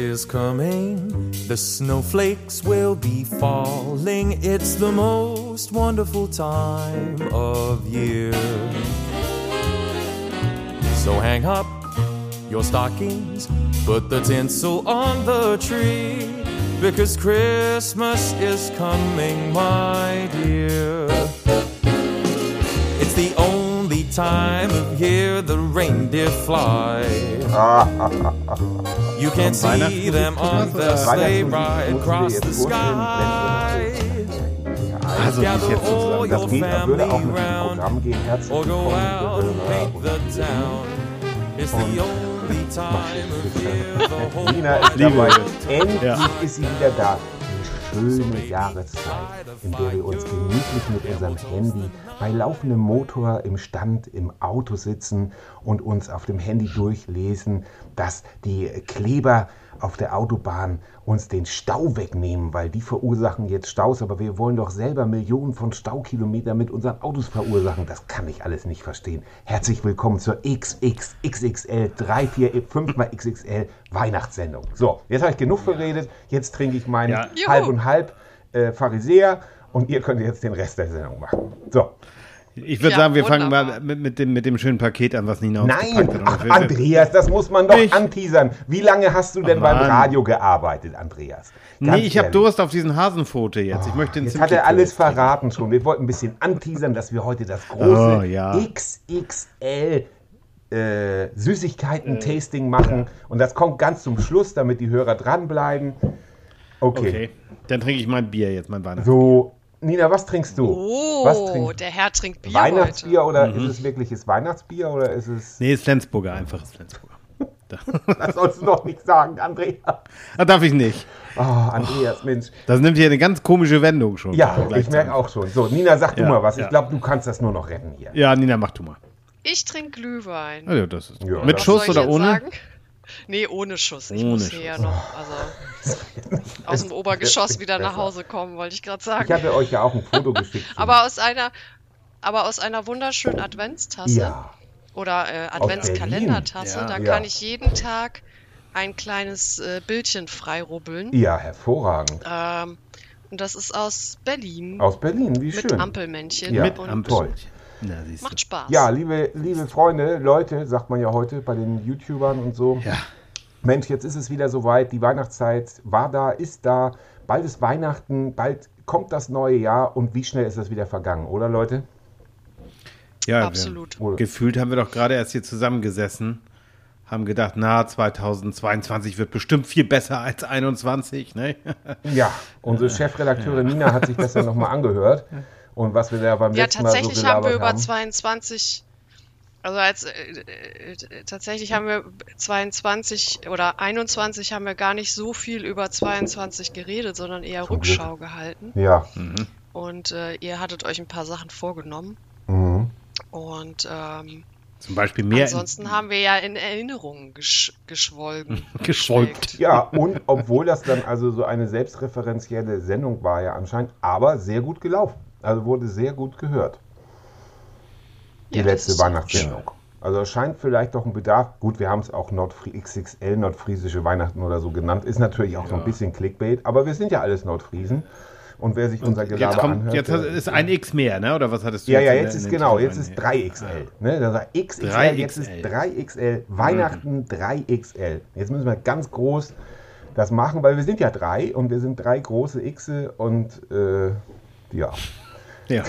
Is coming, the snowflakes will be falling. It's the most wonderful time of year. So hang up your stockings, put the tinsel on the tree, because Christmas is coming, my dear. It's the only time of year the reindeer fly. You can see them on the sleigh ride across the sky. Also nicht jetzt sozusagen, das geht, aber würde auch mit dem Programm gehen. Herzlich willkommen, whole Nina ist Liebe dabei. Endlich Ja. ist sie wieder da. Eine schöne Jahreszeit, in der wir uns gemütlich mit unserem Handy bei laufendem Motor im Stand im Auto sitzen und uns auf dem Handy durchlesen, dass die Kleber auf der Autobahn uns den Stau wegnehmen, weil die verursachen jetzt Staus, aber wir wollen doch selber Millionen von Staukilometern mit unseren Autos verursachen. Das kann ich alles nicht verstehen. Herzlich willkommen zur XXXXL 3, 4, 5 mal XXL Weihnachtssendung. So, jetzt habe ich genug verredet. Jetzt trinke ich meinen Ja. Halb und halb äh, Pharisäer und ihr könnt jetzt den Rest der Sendung machen. So. Ich würde Ja, sagen, wir fangen wunderbar. mal mit, mit, dem, mit dem schönen Paket an, was Nina uns Nein, ach Andreas, das muss man doch Nicht. anteasern. Wie lange hast du denn Ach, beim. Radio gearbeitet, Andreas? Ganz Nee, ich habe. Durst auf diesen Hasenfote jetzt. Ich möchte den Jetzt hat er alles verraten schon. Wir wollten ein bisschen anteasern, dass wir heute das große Oh, ja. XXL äh, Süßigkeiten-Tasting machen. Und das kommt ganz zum Schluss, damit die Hörer dranbleiben. Okay. Okay, dann trinke ich mein Bier jetzt, mein Weihnachts. So, Nina, was trinkst du? was Oh, trinkst der Herr trinkt Bier Weihnachtsbier heute. oder Mhm. ist es wirkliches Weihnachtsbier oder ist es. Nee, ist Flensburger, einfaches Flensburger. Das sollst du doch nicht sagen, Andreas. Ah, darf ich nicht. Oh, Andreas, Mensch. Das nimmt hier eine ganz komische Wendung schon. Ja, ich merke auch schon. So, Nina, sag du Ja, mal was. Ich ja. glaube, du kannst das nur noch retten hier. Ja, Nina, mach du mal. Ich trinke Glühwein. Also, das ist Ja. Mit Was Schuss soll ich oder jetzt ohne? Sagen? Nee, ohne Schuss. Ich Ohne muss Schuss. hier noch, also aus dem Obergeschoss wieder nach Hause kommen, wollte ich gerade sagen. Ich hatte euch ja auch ein Foto geschickt. aber aus einer, aber aus einer wunderschönen Adventstasse ja, oder äh, Adventskalendertasse, Berlin. da Ja. kann ich jeden Tag ein kleines äh, Bildchen freirubbeln. ja, hervorragend. Ähm, und das ist aus Berlin Aus Berlin, wie mit schön. Ampelmännchen. Ja, Mit Ampelmännchen. Na. Macht Spaß. Ja, liebe, liebe Freunde, Leute, sagt man ja heute bei den YouTubern und so. Ja. Mensch, jetzt ist es wieder soweit. Die Weihnachtszeit war da, ist da. Bald ist Weihnachten, bald kommt das neue Jahr und wie schnell ist das wieder vergangen, oder Leute? Ja, Absolut. Wir, gefühlt haben wir doch gerade erst hier zusammengesessen, haben gedacht, na, 2022 wird bestimmt viel besser als 21, ne? Ja, unsere Chefredakteurin Nina hat sich das ja nochmal angehört. Und was wir da beim Ja, letzten Mal so tatsächlich haben wir über 22, also als äh, äh, tatsächlich haben wir 22 oder 21 haben wir gar nicht so viel über 22 geredet, sondern eher Zum Rückschau gehalten. Ja. Und äh, ihr hattet euch ein paar Sachen vorgenommen. Mhm. Und ähm, Zum Beispiel mehr ansonsten haben wir ja in Erinnerungen gesch geschwolgen. geschwolgt. Ja, und obwohl das dann also so eine selbstreferenzielle Sendung war ja anscheinend, aber sehr gut gelaufen. Also wurde sehr gut gehört. Die Ja, letzte Weihnachtssendung. Also es scheint vielleicht doch ein Bedarf. Gut, wir haben es auch Nordfri XXL, nordfriesische Weihnachten oder so genannt. Ist natürlich auch so ein bisschen Clickbait, aber wir sind ja alles Nordfriesen. Und wer sich unser Gelaber Jetzt, kommt, anhört. jetzt ist ein X mehr, ne? Oder was hattest du ja, jetzt ja, jetzt ist genau, jetzt ist rein? 3XL. Ne? Das war XXL, 3XL. jetzt ist 3XL. Weihnachten 3XL. Jetzt müssen wir ganz groß das machen, weil wir sind ja drei und wir sind drei große Xe und äh, ja. Ja.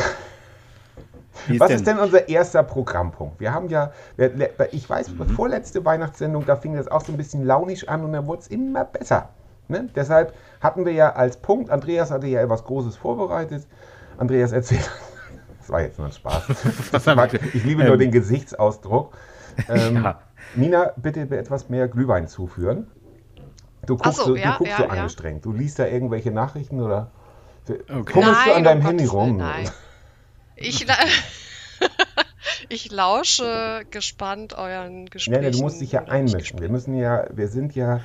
Wie Was ist denn unser erster Programmpunkt? Wir haben ja, ich weiß, Mhm. vorletzte Weihnachtssendung, da fing das auch so ein bisschen launisch an und dann wurde es immer besser. Ne? Deshalb hatten wir ja als Punkt, Andreas hatte ja etwas Großes vorbereitet. Andreas erzählt. Das war jetzt nur ein Spaß. Wir- Ich liebe nur ähm, den Gesichtsausdruck. Ähm, Ja. Nina, bitte etwas mehr Glühwein zuführen. Du guckst, so, so, ja, du guckst ja, so ja. angestrengt. Du liest da irgendwelche Nachrichten oder Okay. fummelst du an deinem Handy rum? Nein. Ich, ich lausche gespannt euren Gesprächen. Nein, nein, du musst dich ja einmischen. Wir müssen ja, wir sind ja,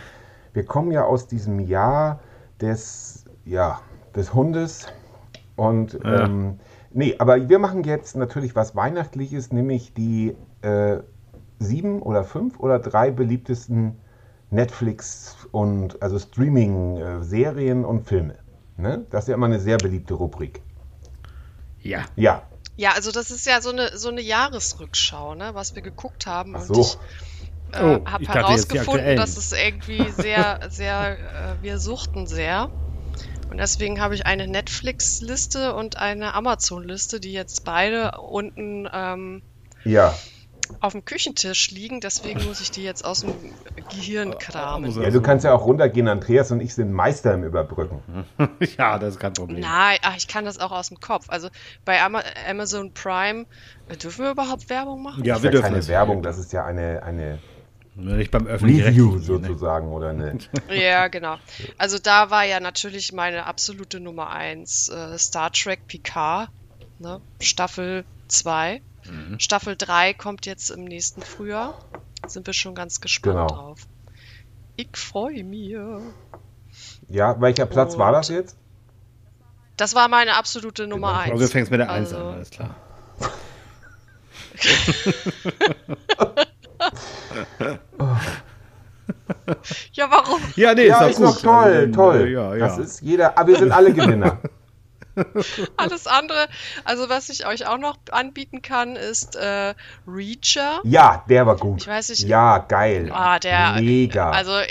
wir kommen ja aus diesem Jahr des, ja, des Hundes. Und Ja. ähm, nee, aber wir machen jetzt natürlich was Weihnachtliches, nämlich die äh, sieben oder fünf oder drei beliebtesten Netflix und also Streaming-Serien und Filme. Ne? Das ist ja immer eine sehr beliebte Rubrik. Ja. Ja, Ja, also das ist ja so eine, so eine Jahresrückschau, ne, was wir geguckt haben. Ach Und so. ich äh, Oh, habe herausgefunden, dass es irgendwie sehr, sehr, äh, wir suchten sehr. Und deswegen habe ich eine Netflix-Liste und eine Amazon-Liste, die jetzt beide unten ähm, ja. Auf dem Küchentisch liegen. Deswegen muss ich die jetzt aus dem Gehirn kramen. Muss er Ja, du kannst ja auch runtergehen. Andreas und ich sind Meister im Überbrücken. ja, das ist kein Problem. Nein, ach, ich kann das auch aus dem Kopf. Also bei Ama Amazon Prime, äh, dürfen wir überhaupt Werbung machen? Ja, Das wir ist ja dürfen keine das. Werbung, das ist ja eine, eine Nicht beim Review öffentlichen ne? sozusagen oder eine. Ja, genau. Also da war ja natürlich meine absolute Nummer eins äh, Star Trek Picard, ne? Staffel 2. Mhm. Staffel 3 kommt jetzt im nächsten Frühjahr. Sind wir schon ganz gespannt Genau. drauf. Ich freue mich. Ja, welcher Platz war Und- das jetzt? Das war meine absolute Nummer Genau. eins. Also du fängst mit der 1 Also- an, alles klar. Ja, warum? Ja, nee, ja, ist ist doch doch gut. toll, Also toll. Ja, ja. Das ist jeder, aber wir sind alle Gewinner. Alles andere, also was ich euch auch noch anbieten kann, ist äh, Reacher. Ja, der war gut. Ich weiß nicht- Ja, geil. Ah, der. Mega. Also äh,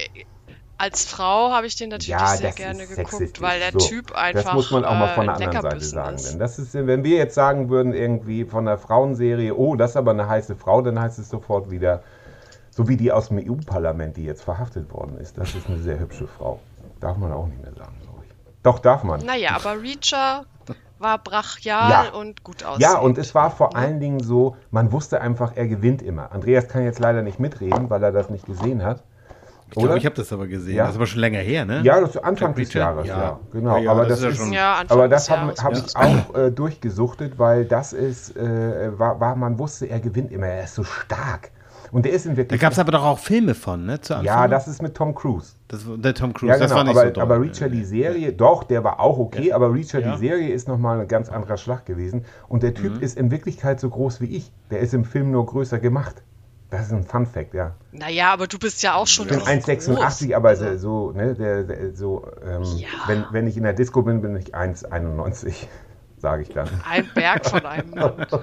als Frau habe ich den natürlich ja, sehr gerne geguckt, weil der so. Typ einfach. Das muss man auch mal von äh, der ein anderen Seite sagen. Denn das ist, wenn wir jetzt sagen würden, irgendwie von der Frauenserie, oh, das ist aber eine heiße Frau, dann heißt es sofort wieder, so wie die aus dem EU-Parlament, die jetzt verhaftet worden ist. Das ist eine sehr hübsche Frau. Darf man auch nicht mehr sagen. Doch, darf man. Naja, aber Reacher war brachial Ja. und gut aussehend. Ja, und es war vor allen Dingen so, man wusste einfach, er gewinnt immer. Andreas kann jetzt leider nicht mitreden, weil er das nicht gesehen hat. Ich glaube, Oder? ich habe das aber gesehen. Ja. Das ist aber schon länger her, ne? Ja, das ist Anfang des? Jahres, ja. Ja. Genau, Ja, ja, aber das das, ist schon- aber das habe hab ich auch äh, durchgesuchtet, weil das ist, äh, war, war, man wusste, er gewinnt immer, er ist so stark. Und der ist in Da Wirklichkeit. gab es aber doch auch Filme von, ne? Zu Anfang. ja, das ist mit Tom Cruise. Das der Tom Cruise. Ja, das genau, war nicht aber, so doll. aber Reacher, die Serie, doch, der war auch okay, aber Reacher, Ja. die Serie ist nochmal ein ganz anderer Schlag gewesen. Und der Mhm. Typ ist in Wirklichkeit so groß wie ich. Der ist im Film nur größer gemacht. Das ist ein Fun Fact, ja. Naja, aber du bist ja auch schon Ich bin groß. 1,86, aber so, so, ne, der, der, so, ähm, Ja. wenn, wenn ich in der Disco bin, bin ich 1,91, sage ich dann. Ein Berg von einem Mann.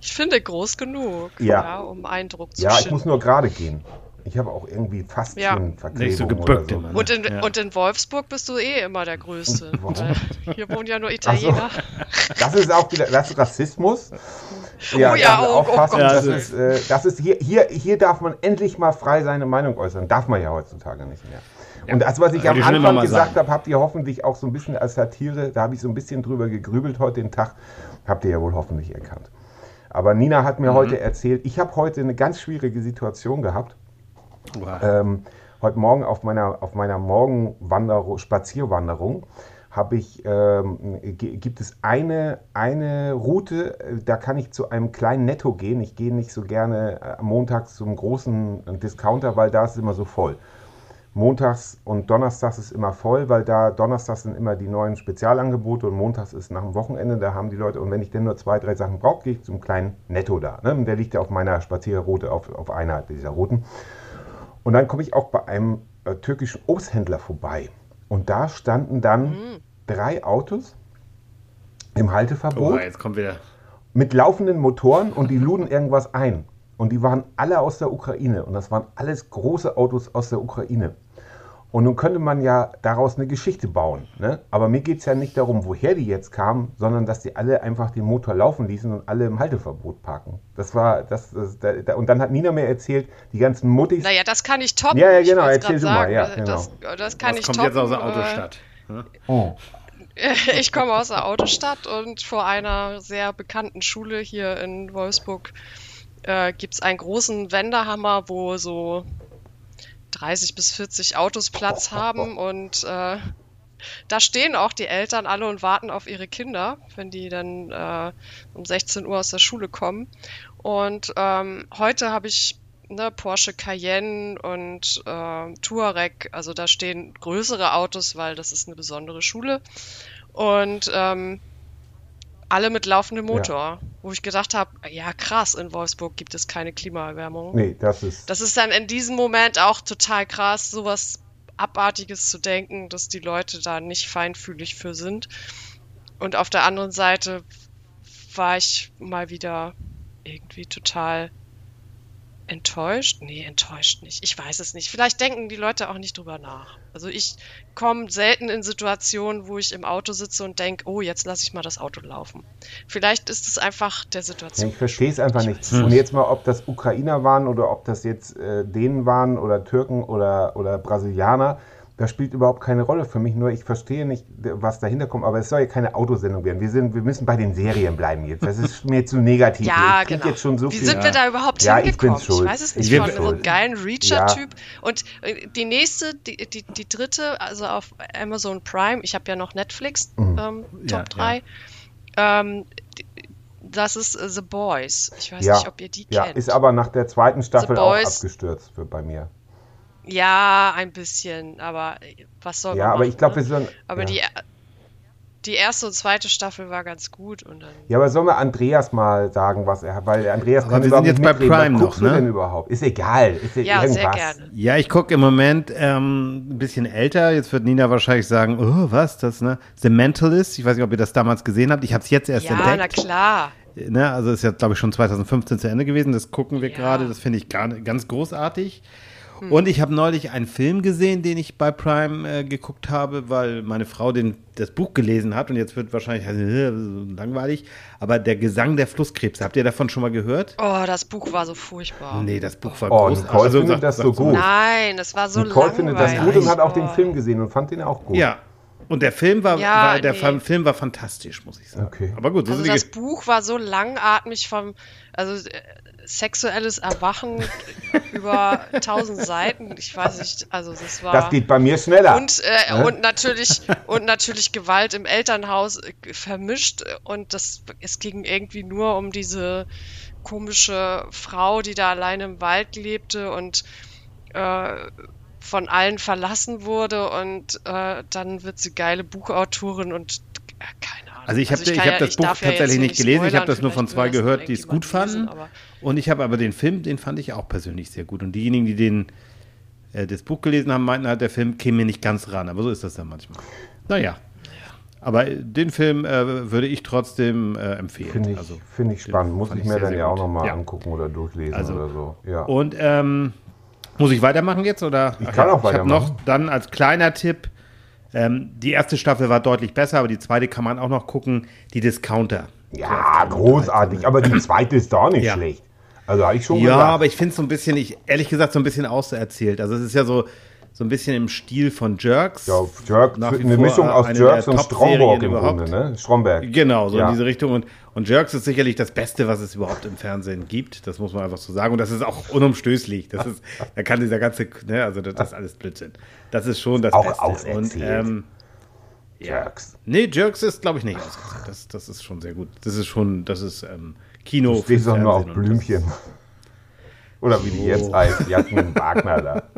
Ich finde groß genug, Ja. um Eindruck zu Ja, ich schinden. muss nur gerade gehen. Ich habe auch irgendwie fast Ja. Nicht so gebückt so. immer, ne? Und in, Ja. und in Wolfsburg bist du eh immer der Größte. Hier wohnen ja nur Italiener. Das ist auch wieder, das ist Rassismus. Ja, Oh ja, also oh, oh aufpassen, Gott. das, ist, äh, das ist hier, hier, hier darf man endlich mal frei seine Meinung äußern. Darf man ja heutzutage nicht mehr. Und das, was ich Wollte am Anfang gesagt habe, habt ihr hoffentlich auch so ein bisschen als Satire, da habe ich so ein bisschen drüber gegrübelt heute den Tag, habt ihr ja wohl hoffentlich erkannt. Aber Nina hat Mhm. mir heute erzählt, ich habe heute eine ganz schwierige Situation gehabt. Wow. Ähm, heute Morgen auf meiner, auf meiner Morgenwanderung, Spazierwanderung habe ich, ähm, gi- gibt es eine, eine Route, äh, da kann ich zu einem kleinen Netto gehen. Ich gehe nicht so gerne äh, montags zum großen Discounter, weil da ist es immer so voll. Montags und Donnerstags ist immer voll, weil da Donnerstags sind immer die neuen Spezialangebote und Montags ist nach dem Wochenende, da haben die Leute, und wenn ich denn nur zwei, drei Sachen brauche, gehe ich zum kleinen Netto da. Ne? Der liegt ja auf meiner Spazierroute, auf, auf einer dieser Routen. Und dann komme ich auch bei einem äh, türkischen Obsthändler vorbei. Und da standen dann drei Autos im Halteverbot oh, jetzt kommt wieder. mit laufenden Motoren und die luden irgendwas ein. Und die waren alle aus der Ukraine. Und das waren alles große Autos aus der Ukraine. Und nun könnte man ja daraus eine Geschichte bauen. Ne? Aber mir geht es ja nicht darum, woher die jetzt kamen, sondern dass die alle einfach den Motor laufen ließen und alle im Halteverbot parken. Das war, das, das da, da, und dann hat Nina mir erzählt, die ganzen Muttis. Naja, das kann ich toppen. Ja, ja, Ich genau, erzähl du mal, ja, das, das kann Das ich kommt toppen. jetzt aus der äh, Autostadt. ne? Oh. Ich komme aus der Autostadt und vor einer sehr bekannten Schule hier in Wolfsburg äh, gibt es einen großen Wendehammer, wo so 30 bis 40 Autos Platz haben und äh, da stehen auch die Eltern alle und warten auf ihre Kinder, wenn die dann äh, um 16 Uhr aus der Schule kommen. Und ähm, heute habe ich ne, Porsche Cayenne und äh, Touareg, also da stehen größere Autos, weil das ist eine besondere Schule. Und ähm, alle mit laufendem Motor, wo ich gedacht habe, ja krass, in Wolfsburg gibt es keine Klimaerwärmung. Nee, das ist. Das ist dann in diesem Moment auch total krass, sowas Abartiges zu denken, dass die Leute da nicht feinfühlig für sind. Und auf der anderen Seite war ich mal wieder irgendwie total enttäuscht? Nee, enttäuscht nicht. Ich weiß es nicht. Vielleicht denken die Leute auch nicht drüber nach. Also ich komme selten in Situationen, wo ich im Auto sitze und denke, oh, jetzt lasse ich mal das Auto laufen. Vielleicht ist es einfach der Situation. Ja, ich verstehe es einfach nicht. Und jetzt mal, ob das Ukrainer waren oder ob das jetzt äh, Dänen waren oder Türken oder, oder Brasilianer das spielt überhaupt keine Rolle für mich. Nur ich verstehe nicht, was dahinter kommt. Aber es soll ja keine Autosendung werden. Wir, sind, wir müssen bei den Serien bleiben jetzt. Das ist mir zu negativ. ja, genau. Jetzt schon so Wie viel, sind wir da überhaupt ja, hingekommen? Ich, ich weiß es nicht. Ich von einem geilen Reacher-Typ. Und äh, die nächste, die, die, die dritte, also auf Amazon Prime, ich habe ja noch Netflix, Mhm. ähm, Ja, Top 3. Ähm, die- das ist äh, The Boys. Ich weiß Ja, nicht, ob ihr die ja, kennt. ist aber nach der zweiten Staffel auch abgestürzt für, bei mir. Ja, ein bisschen, aber äh, was soll man Ja, aber ich glaube, ne? wir sollen. Aber ja. die, die erste und zweite Staffel war ganz gut und dann. Ja, aber soll mal Andreas mal sagen, was er hat? Weil Andreas Aber kann wir sind nicht jetzt bei mitreden. Prime was guckst noch, du ne? denn überhaupt? Ist egal. Ist ja, Ja, irgendwas. sehr gerne. Ja, ich gucke im Moment ähm, ein bisschen älter. Jetzt wird Nina wahrscheinlich sagen, oh, was das, ne? The Mentalist. Ich weiß nicht, ob ihr das damals gesehen habt. Ich habe es jetzt erst Ja, na entdeckt. klar. Ne? Also ist ja, glaube ich, schon 2015 zu Ende gewesen. Das gucken wir Ja. gerade. Das finde ich gar, ganz großartig. Und ich habe neulich einen Film gesehen, den ich bei Prime äh, geguckt habe, weil meine Frau den, das Buch gelesen hat und jetzt wird wahrscheinlich äh, so langweilig. Aber der Gesang der Flusskrebse, habt ihr davon schon mal gehört? Oh, das Buch war so furchtbar. Nee, das Buch war Oh, großartig. Nicole findet sag- das so gut. Nein, es war so Nicole langweilig. findet das gut und hat auch den Oh. Film gesehen und fand den auch gut. Ja. Und der Film war, Ja, war der nee. Film war fantastisch, muss ich sagen. Okay. Aber gut, so Also sind die das Buch war so langatmig vom, also äh, sexuelles Erwachen über tausend Seiten. Ich weiß nicht, also das war. Das geht bei mir schneller. und, äh, Ne? und natürlich und natürlich Gewalt im Elternhaus äh, vermischt und das es ging irgendwie nur um diese komische Frau, die da alleine im Wald lebte und äh, von allen verlassen wurde und äh, dann wird sie geile Buchautorin und äh, keine Ahnung. Also ich habe ich kann hab ja- das Buch ja tatsächlich hier nicht gelesen, ich habe spoilern, das nur von zwei gehört, die es gut lesen, fanden. aber- Und ich habe aber den Film, den fand ich auch persönlich sehr gut. Und diejenigen, die den äh, das Buch gelesen haben, meinten halt, der Film käme mir nicht ganz ran. Aber so ist das dann manchmal. Naja. Aber äh, den Film äh, würde ich trotzdem äh, empfehlen. Finde ich, also, finde ich spannend. Muss ich ich mir sehr, dann sehr ja auch nochmal Ja. angucken oder durchlesen Also- oder so. Ja. Und ähm, muss ich weitermachen jetzt? Oder? Ich kann auch Ich habe weitermachen. noch dann als kleiner Tipp, ähm, die erste Staffel war deutlich besser, aber die zweite kann man auch noch gucken, die Discounter. ja, großartig. Aber die zweite ist doch nicht Ja. schlecht. Also habe ich schon Ja, gesagt. aber ich finde es so ein bisschen, ich ehrlich gesagt, so ein bisschen auserzählt. Also es ist ja so, so ein bisschen im Stil von Jerks. ja, Jerk, eine Mischung aus Jerks und Stromberg im überhaupt. Grunde, ne? Stromberg. Genau, so Ja. in diese Richtung. Und, und Jerks ist sicherlich das Beste, was es überhaupt im Fernsehen gibt. Das muss man einfach so sagen. Und das ist auch unumstößlich. Das ist, da kann dieser ganze, ne, also das, das ist alles Blödsinn. Das ist schon das Auch Beste. Und, ähm, Jerks. nee, Jerks ist, glaube ich, nicht auserzählt. Das, das ist schon sehr gut. Das ist schon, das ist ähm, Kino. Du stehst doch nur auf Blümchen. Oder wie die jetzt heißt, Jasmin Wagner da.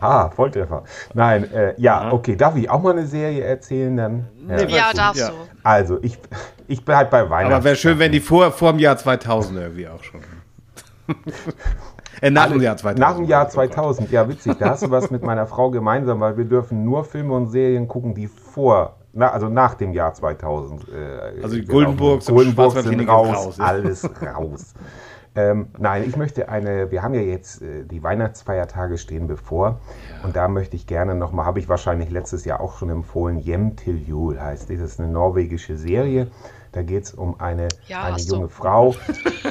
Ah, Volltreffer. Nein, äh, ja, okay. Darf ich auch mal eine Serie erzählen dann? Ja. Nee, Ja, darfst du. Also, ich, ich bleib bei Weihnachten. Aber wäre schön, wenn die vor, vor dem Jahr 2000 irgendwie auch schon. äh, nach dem Jahr 2000. Nach dem Jahr Oh Gott. 2000, ja witzig, da hast du was mit meiner Frau gemeinsam, weil wir dürfen nur Filme und Serien gucken, die vor, na, also nach dem Jahr 2000. Äh, Also die sind. und Goldenburgs sind raus, raus, ja. alles raus. Ähm, nein, ich möchte eine, wir haben ja jetzt, äh, die Weihnachtsfeiertage stehen bevor und da möchte ich gerne nochmal, habe ich wahrscheinlich letztes Jahr auch schon empfohlen, Jem til Jul heißt. Das ist eine norwegische Serie, da geht es um eine, Ja, eine junge Frau,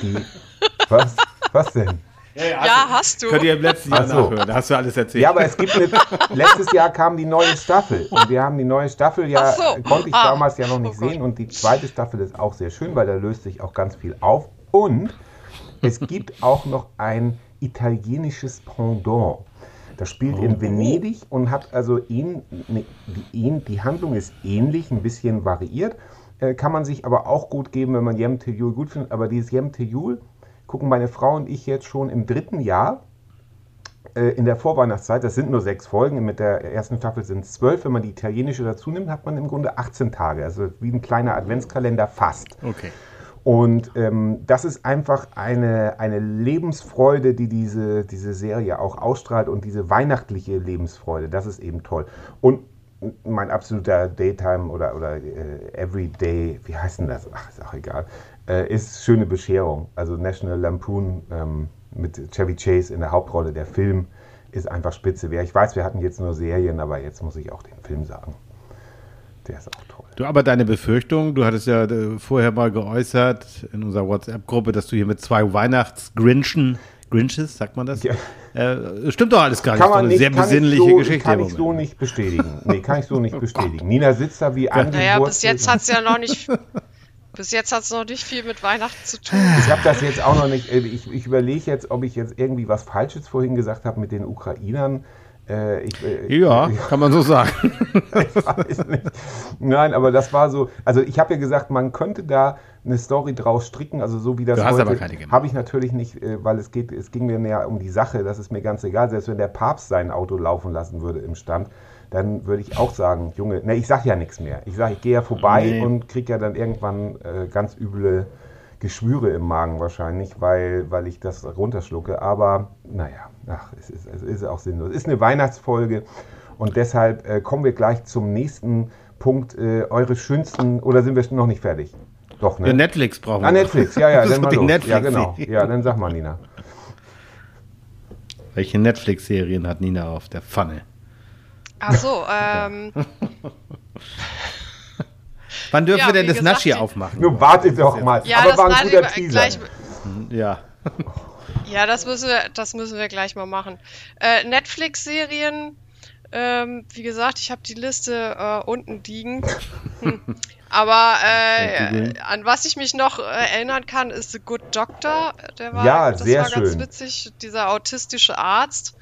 die, was, was denn? Ja, hast du. Könnt ihr im letzten Jahr so. nachhören, da hast du alles erzählt. Ja, aber es gibt eine, letztes Jahr kam die neue Staffel und wir haben die neue Staffel ja, so. konnte ich Ah. damals ja noch nicht Oh sehen und die zweite Staffel ist auch sehr schön, weil da löst sich auch ganz viel auf und es gibt auch noch ein italienisches Pendant. Das spielt Oh. in Venedig und hat also ähn, ne, die, die Handlung ist ähnlich, ein bisschen variiert, äh, kann man sich aber auch gut geben, wenn man Jem Tejul gut findet. Aber dieses Jem Tejul gucken meine Frau und ich jetzt schon im dritten Jahr äh, in der Vorweihnachtszeit, das sind nur sechs Folgen, mit der ersten Staffel sind es zwölf, wenn man die italienische dazu nimmt, hat man im Grunde 18 Tage, also wie ein kleiner Adventskalender fast. Okay. Und ähm, das ist einfach eine, eine Lebensfreude, die diese, diese Serie auch ausstrahlt und diese weihnachtliche Lebensfreude, das ist eben toll. Und mein absoluter Daytime oder, oder äh, Everyday, wie heißt denn das? Ach, ist auch egal, äh, ist schöne Bescherung. Also National Lampoon ähm, mit Chevy Chase in der Hauptrolle, der Film ist einfach spitze. Ich weiß, wir hatten jetzt nur Serien, aber jetzt muss ich auch den Film sagen. Der ist auch toll. Du, aber deine Befürchtung, du hattest ja äh, vorher mal geäußert in unserer WhatsApp-Gruppe, dass du hier mit zwei Weihnachts-Grinchen, Grinches, sagt man das? Ja. Äh, stimmt doch alles gar nicht. Kann Das ist man eine nicht, sehr besinnliche ich so, Geschichte. Kann ich so nicht bestätigen. Nee, kann ich so nicht bestätigen. Nina sitzt da wie Naja, bis jetzt hat's ja noch nicht. Bis jetzt hat's noch nicht viel mit Weihnachten zu tun. Ich habe das jetzt auch noch nicht. äh, Ich, ich überlege jetzt, ob ich jetzt irgendwie was Falsches vorhin gesagt habe mit den Ukrainern. Äh, ich, äh, Ja, kann man so sagen. ich weiß nicht. Nein, aber das war so. Also ich habe ja gesagt, man könnte da eine Story draus stricken, also so wie das Du hast heute. aber keine. Habe ich natürlich nicht, äh, weil es geht, es ging mir näher um die Sache. Das ist mir ganz egal. Selbst wenn der Papst sein Auto laufen lassen würde im Stand, dann würde ich auch sagen, Junge, ne, ich sag ja nichts mehr. Ich sage, ich gehe ja vorbei Nee. und kriege ja dann irgendwann äh, ganz üble Geschwüre im Magen wahrscheinlich, weil, weil ich das runterschlucke. Aber naja, ach, es ist, es ist auch sinnlos. Es ist eine Weihnachtsfolge und deshalb äh, kommen wir gleich zum nächsten Punkt. Äh, eure schönsten, oder sind wir noch nicht fertig? Doch, ne? Ja, Netflix brauchen wir. ah, Netflix, ja, ja, dann mal los. Ja, Netflix-Serie. genau. Ja, dann sag mal, Nina. Welche Netflix-Serien hat Nina auf der Pfanne? Ach so, ähm, Wann dürfen Ja, wir denn das gesagt, Naschi aufmachen? Nur wartet doch mal. ja, Aber das war ein guter Teaser. gleich. Ja. Ja, das müssen wir, das müssen wir gleich mal machen. Äh, Netflix-Serien, ähm, wie gesagt, ich habe die Liste äh, unten liegen. Hm. Aber äh, an was ich mich noch äh, erinnern kann, ist The Good Doctor. Der war, Ja, das sehr war ganz schön. witzig. Dieser autistische Arzt,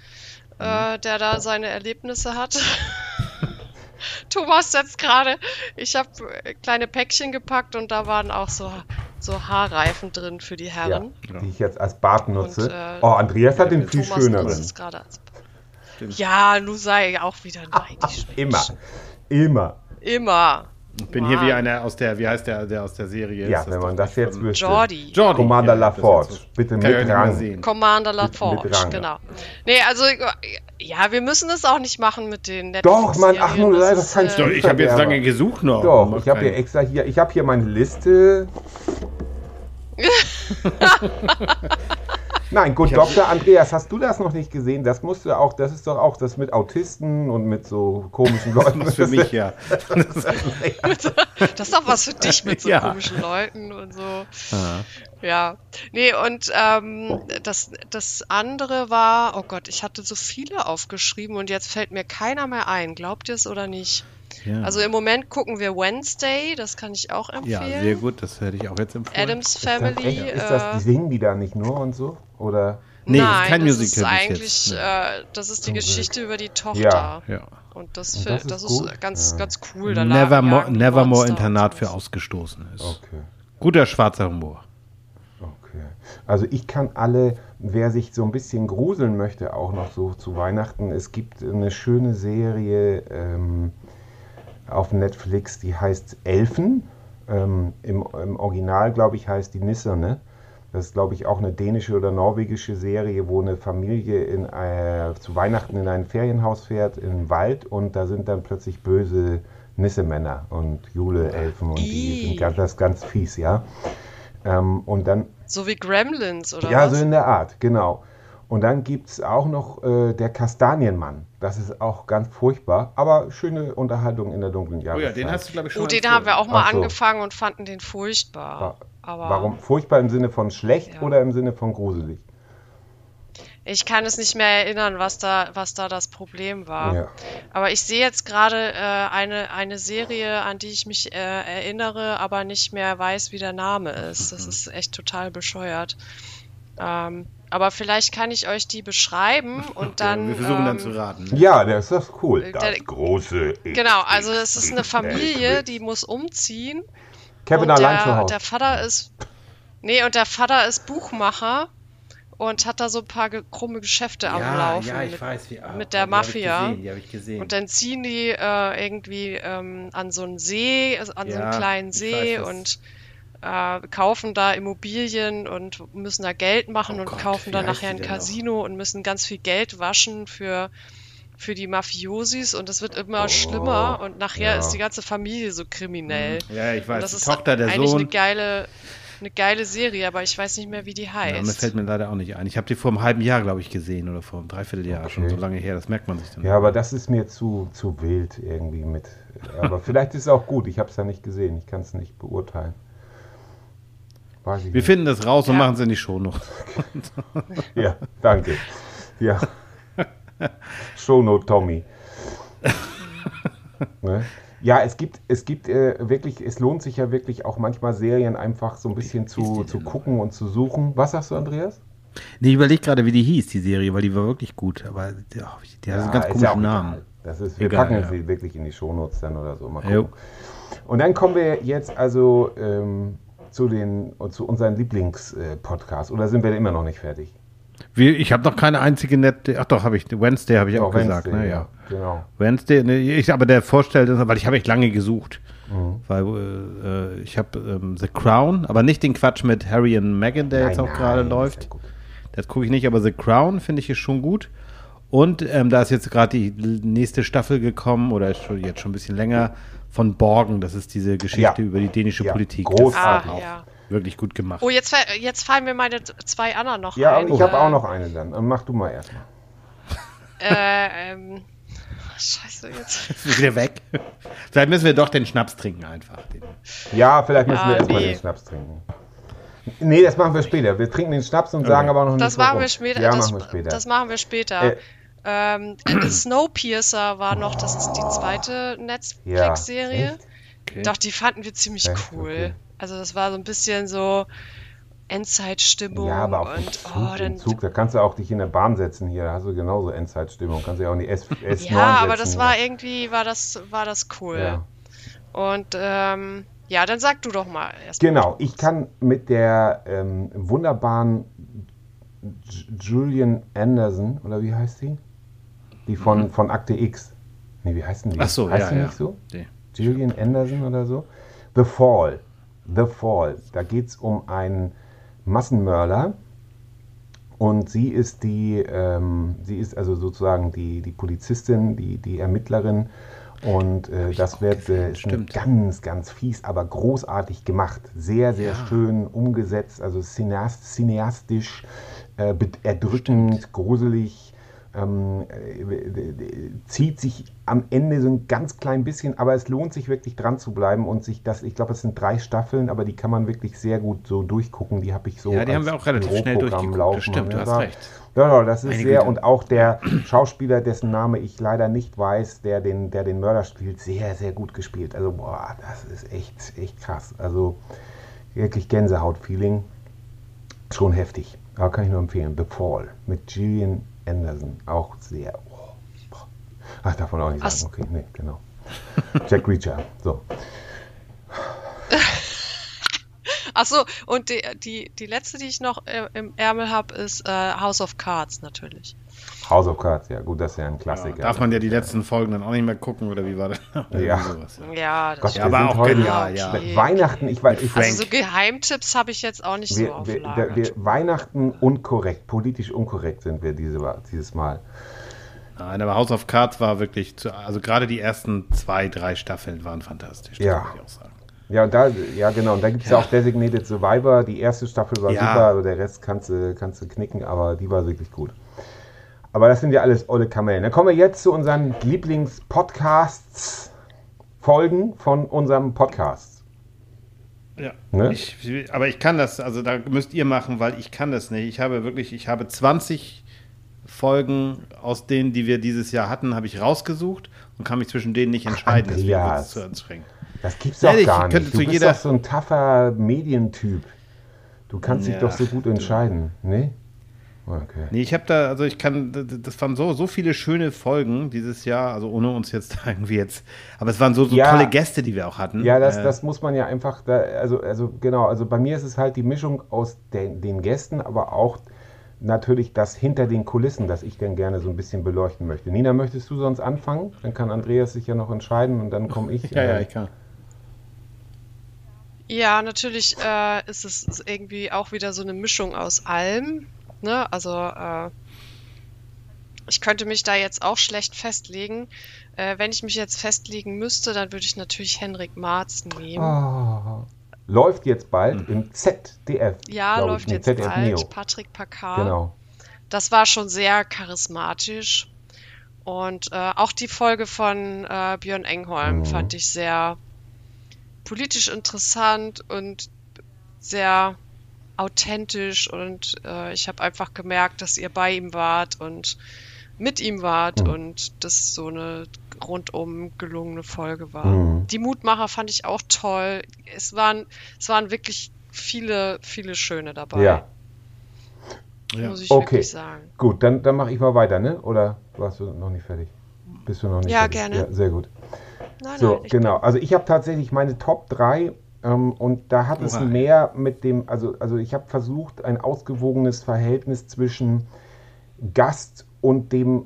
äh, Mhm. der da seine Erlebnisse hat. Thomas setzt gerade, ich habe kleine Päckchen gepackt und da waren auch so, so Haarreifen drin für die Ja, Herren. die ich jetzt als Bart nutze. Und, äh, oh, Andreas hat den viel Thomas schöneren. nutzt es gerade als. Ja, nu sei auch wieder neidisch. Immer. Immer. Immer. Ich bin hier wie einer aus der, wie heißt der, der aus der Serie? Ja, Ist wenn man das jetzt wüsste. Jordi. Jordi. Commander Ja, das LaForge. Bitte ich mit Rang. sehen. Commander Mit- mit LaForge, Rang. genau. Nee, also, ja, wir müssen es auch nicht machen mit den Doch, Mann, ach Netflix-Serien, nur, das das ist, kann äh, Doch, ich habe jetzt lange gesucht noch. Doch, ich habe hier extra hier, ich habe hier meine Liste. Nein, gut, Dr. Andreas, hast du das noch nicht gesehen? Das musst du auch, das ist doch auch das mit Autisten und mit so komischen Leuten. Das ist für mich ja. Das ist doch was für dich mit so Ja. komischen Leuten und so. Ja. Nee, und ähm, das, das andere war, oh Gott, ich hatte so viele aufgeschrieben und jetzt fällt mir keiner mehr ein. Glaubt ihr es oder nicht? Ja. Also im Moment gucken wir Wednesday, das kann ich auch ja, empfehlen. sehr gut, das hätte ich auch jetzt empfohlen. Adams Ist das, Family. ist das, die äh, singen die da nicht nur und so? Oder? Nee, nein, kein das Musical ist eigentlich, jetzt. äh, das ist die Zum Glück. Geschichte über die Tochter. Ja. Ja. Und das, Und das ist das ist, ganz, Ja. ganz cool. Da Nevermore, Nevermore Internat für. Ausgestoßene ist. Okay. Guter schwarzer Humor. Okay. Also ich kann alle, wer sich so ein bisschen gruseln möchte, auch noch so zu Weihnachten, es gibt eine schöne Serie ähm, auf Netflix, die heißt Elfen. Ähm, im, Im Original, glaube ich, heißt die Nisserne. Das ist, glaube ich, auch eine dänische oder norwegische Serie, wo eine Familie in, äh, zu Weihnachten in ein Ferienhaus fährt, im Wald, und da sind dann plötzlich böse Nissemänner und Jule-Elfen und die sind ganz, das ist ganz fies, ja. Ähm, und dann So wie Gremlins, oder ja, was? so in der Art, genau. Und dann gibt es auch noch äh, der Kastanienmann. Das ist auch ganz furchtbar, aber schöne Unterhaltung in der dunklen Oh Jahreszeit. ja, den hast du, glaube ich, schon Oh, den haben wir auch mal so. angefangen und fanden den furchtbar. Aber Warum? Furchtbar im Sinne von schlecht Ja. oder im Sinne von gruselig? ich kann es nicht mehr erinnern, was da, was da das Problem war. Ja. Aber ich sehe jetzt gerade äh, eine, eine Serie, an die ich mich äh, erinnere, aber nicht mehr weiß, wie der Name ist. Das ist echt total bescheuert. Ähm, aber vielleicht kann ich euch die beschreiben und dann. wir versuchen dann ähm, zu raten. Ja, das ist das cool. Äh, Das der- große. Genau, also es ist eine Familie, die muss umziehen. Kevin und allein der, zu Hause. der Vater ist. Nee, und der Vater ist Buchmacher. und hat da so ein paar ge krumme Geschäfte am ja, Laufen. ja, ich mit, weiß, wie. ah, mit der die hab ich Mafia. gesehen, Die habe ich gesehen. Und dann ziehen die äh, irgendwie ähm, an so einen See, also an so Ja, einen kleinen See weiß, was- und äh, kaufen da Immobilien und müssen da Geld machen Oh und Gott, kaufen dann nachher ein denn noch? Casino und müssen ganz viel Geld waschen für, für die Mafiosis und es wird immer schlimmer und nachher ja. ist die ganze Familie so kriminell. ja, ich Und weiß. das Die ist Tochter, der eigentlich Sohn. eine geile, eine geile Serie, aber ich weiß nicht mehr, wie die Ja, mir heißt. fällt mir leider auch nicht ein. Ich habe die vor einem halben Jahr, glaube ich, gesehen oder vor einem Dreivierteljahr Okay. schon so lange her. Das merkt man sich dann. Ja, aber das ist mir zu, zu wild irgendwie mit. Aber vielleicht ist es auch gut. Ich habe es ja nicht gesehen. Ich kann es nicht beurteilen. Weiß ich Wir nicht. finden das raus und Ja. machen es in die Show noch. Ja, danke. Ja. Shownote Tommy. ne? Ja, es gibt, es gibt äh, wirklich, es lohnt sich ja wirklich auch manchmal Serien einfach so ein bisschen zu, zu gucken und zu suchen. Was sagst du, Andreas? Nee, ich überlege gerade, wie die hieß, die Serie, weil die war wirklich gut. Aber die, oh, die hat einen ganz komischen ja Namen. egal. Das ist, wir Egal, packen ja. sie wirklich in die Shownotes dann oder so. Mal Jo. gucken. Und dann kommen wir jetzt also ähm, zu, den, zu unseren Lieblingspodcasts. Oder sind wir immer noch nicht fertig? Wir, ich habe noch keine einzige nette. Ach doch, habe ich. Wednesday habe ich auch Doch, gesagt. Wednesday, Ne, ja. Genau. Wednesday, ne, ich, aber der vorstellt, weil ich habe echt lange gesucht. Mhm. Weil äh, ich habe ähm, The Crown, aber nicht den Quatsch mit Harry und Meghan, der jetzt Nein, auch gerade läuft. Das gucke ich nicht, aber The Crown finde ich ist schon gut. Und ähm, da ist jetzt gerade die nächste Staffel gekommen, oder ist schon, jetzt schon ein bisschen länger, von Borgen. Das ist diese Geschichte Ja. über die dänische Ja, Politik. großartig. Ah, ja. Wirklich gut gemacht. Oh, jetzt, jetzt fallen mir meine zwei anderen noch Ja, ein. und ich habe Äh, auch noch eine dann. Dann Mach du mal erstmal. Äh, ähm, scheiße, jetzt. Ist wieder weg. Vielleicht müssen wir doch den Schnaps trinken einfach. Ja, vielleicht müssen Ja, wir erstmal nee. den Schnaps trinken. Nee, das machen wir später. Wir trinken den Schnaps und sagen aber noch nicht Das machen wir später. Ja, das, machen wir später. das machen wir später. Äh. Ähm, Snowpiercer war noch, das ist die zweite ja, Netflix-Serie. echt? Okay. Doch, die fanden wir ziemlich Echt? cool. Okay. Also das war so ein bisschen so Endzeitstimmung Ja, aber dem und Zug, oh, dann Zug, da kannst du auch dich in der Bahn setzen hier, da hast du genauso Endzeitstimmung. Kannst du ja auch in die S, S9 ja, aber das hier. war irgendwie war das war das cool. Ja. Und ähm, ja, dann sag du doch mal erst. Genau, ich kann mit der ähm, wunderbaren J- Julian Anderson, oder wie heißt die? Die von, von Akte X. Nee, wie heißt denn die? Mhm. Ach so, heißt ja, die ja. nicht so? Nee. Gillian Anderson oder so. The Fall. The Fall. Da geht es um einen Massenmörder. Und sie ist die, ähm, sie ist also sozusagen die, die Polizistin, die, die Ermittlerin. Und äh, das wird äh, stimmt. ganz, ganz fies, aber großartig gemacht. Sehr, sehr schön umgesetzt, also cineast, cineastisch, äh, erdrückend, gruselig. Ähm, äh, zieht sich am Ende so ein ganz klein bisschen, aber es lohnt sich wirklich dran zu bleiben und sich das, ich glaube, es sind drei Staffeln, aber die kann man wirklich sehr gut so durchgucken. Die habe ich so. Ja, die haben wir auch relativ schnell durchgeguckt. Das stimmt, du hast da- recht. Ja, ja, das ist Meine sehr, Güte. und auch der Schauspieler, dessen Name ich leider nicht weiß, der den, der den Mörder spielt, sehr, sehr gut gespielt. Also, boah, das ist echt, echt krass. Also, wirklich Gänsehaut-Feeling. Schon heftig. Aber kann ich nur empfehlen. The Fall mit Gillian Anderson. Auch sehr. Oh, boah. Ach, darf man auch nicht sagen. Okay, nee, genau. Jack Reacher. So. Ach so, und die, die, die letzte, die ich noch äh, im Ärmel habe, ist äh, House of Cards natürlich. House of Cards, ja, gut, das ist ja ein Klassiker. Darf man ja die letzten Folgen dann auch nicht mehr gucken oder wie war das? Ja. sowas, ja. Ja, das Gott, Ja, wir aber auch heute genial, ja. Weihnachten, ich weiß, ich, Also so Geheimtipps habe ich jetzt auch nicht so wir, auf wir, Lager. wir, wir, Weihnachten unkorrekt, politisch unkorrekt sind wir diese, dieses Mal. Nein, aber House of Cards war wirklich, zu, also gerade die ersten zwei, drei Staffeln waren fantastisch. Das Ja. muss ich auch sagen. Ja, und da, ja genau, und da gibt es ja. auch Designated Survivor. Die erste Staffel war Ja. super, also der Rest kannst du, kannst du knicken, aber die war wirklich gut. Aber das sind ja alles olle Kamellen. Dann kommen wir jetzt zu unseren Lieblingspodcasts, Folgen von unserem Podcast. Ja. Ne? Ich, aber ich kann das, also da müsst ihr machen, weil ich kann das nicht. Ich habe wirklich, ich habe 20 Folgen aus denen, die wir dieses Jahr hatten, habe ich rausgesucht und kann mich zwischen denen nicht entscheiden. Deswegen Andreas. es zu anstrengend. Das gibt's Ja, doch ich gar nicht. zu Du bist jeder- doch so ein taffer Medientyp. Du kannst dich Ja, doch so gut entscheiden, ne? Okay. Nee, ich habe da, also ich kann, das waren so, so viele schöne Folgen dieses Jahr, also ohne uns jetzt irgendwie jetzt, aber es waren so, so Ja. tolle Gäste, die wir auch hatten. Ja, das, Äh, das muss man ja einfach, da, also, also genau, also bei mir ist es halt die Mischung aus den, den Gästen, aber auch natürlich das hinter den Kulissen, das ich dann gerne so ein bisschen beleuchten möchte. Nina, möchtest du sonst anfangen? Dann kann Andreas sich ja noch entscheiden und dann komme ich. ja, ja, ich kann. Ja, natürlich äh, ist es irgendwie auch wieder so eine Mischung aus allem. Ne? Also äh, ich könnte mich da jetzt auch schlecht festlegen. Äh, wenn ich mich jetzt festlegen müsste, dann würde ich natürlich Henrik Marz nehmen. Oh. Läuft jetzt bald mhm. im ZDF. Ja, läuft ich, jetzt ZDF bald. Neo. Patrick Packard. Genau. Das war schon sehr charismatisch. Und äh, auch die Folge von äh, Björn Engholm mhm. fand ich sehr politisch interessant und sehr authentisch. Und äh, ich habe einfach gemerkt, dass ihr bei ihm wart und mit ihm wart mhm. und das so eine rundum gelungene Folge war. Mhm. Die Mutmacher fand ich auch toll. Es waren, es waren wirklich viele, viele schöne dabei. Ja. Muss ich okay. wirklich sagen. Gut, dann, dann mache ich mal weiter, ne? Oder warst du noch nicht fertig? Bist du noch nicht ja, fertig? Gerne. Ja, sehr gut. Nein, so, nein, genau. Also ich habe tatsächlich meine Top 3 ähm, und da hat Oha. es mehr mit dem, also, also ich habe versucht, ein ausgewogenes Verhältnis zwischen Gast und dem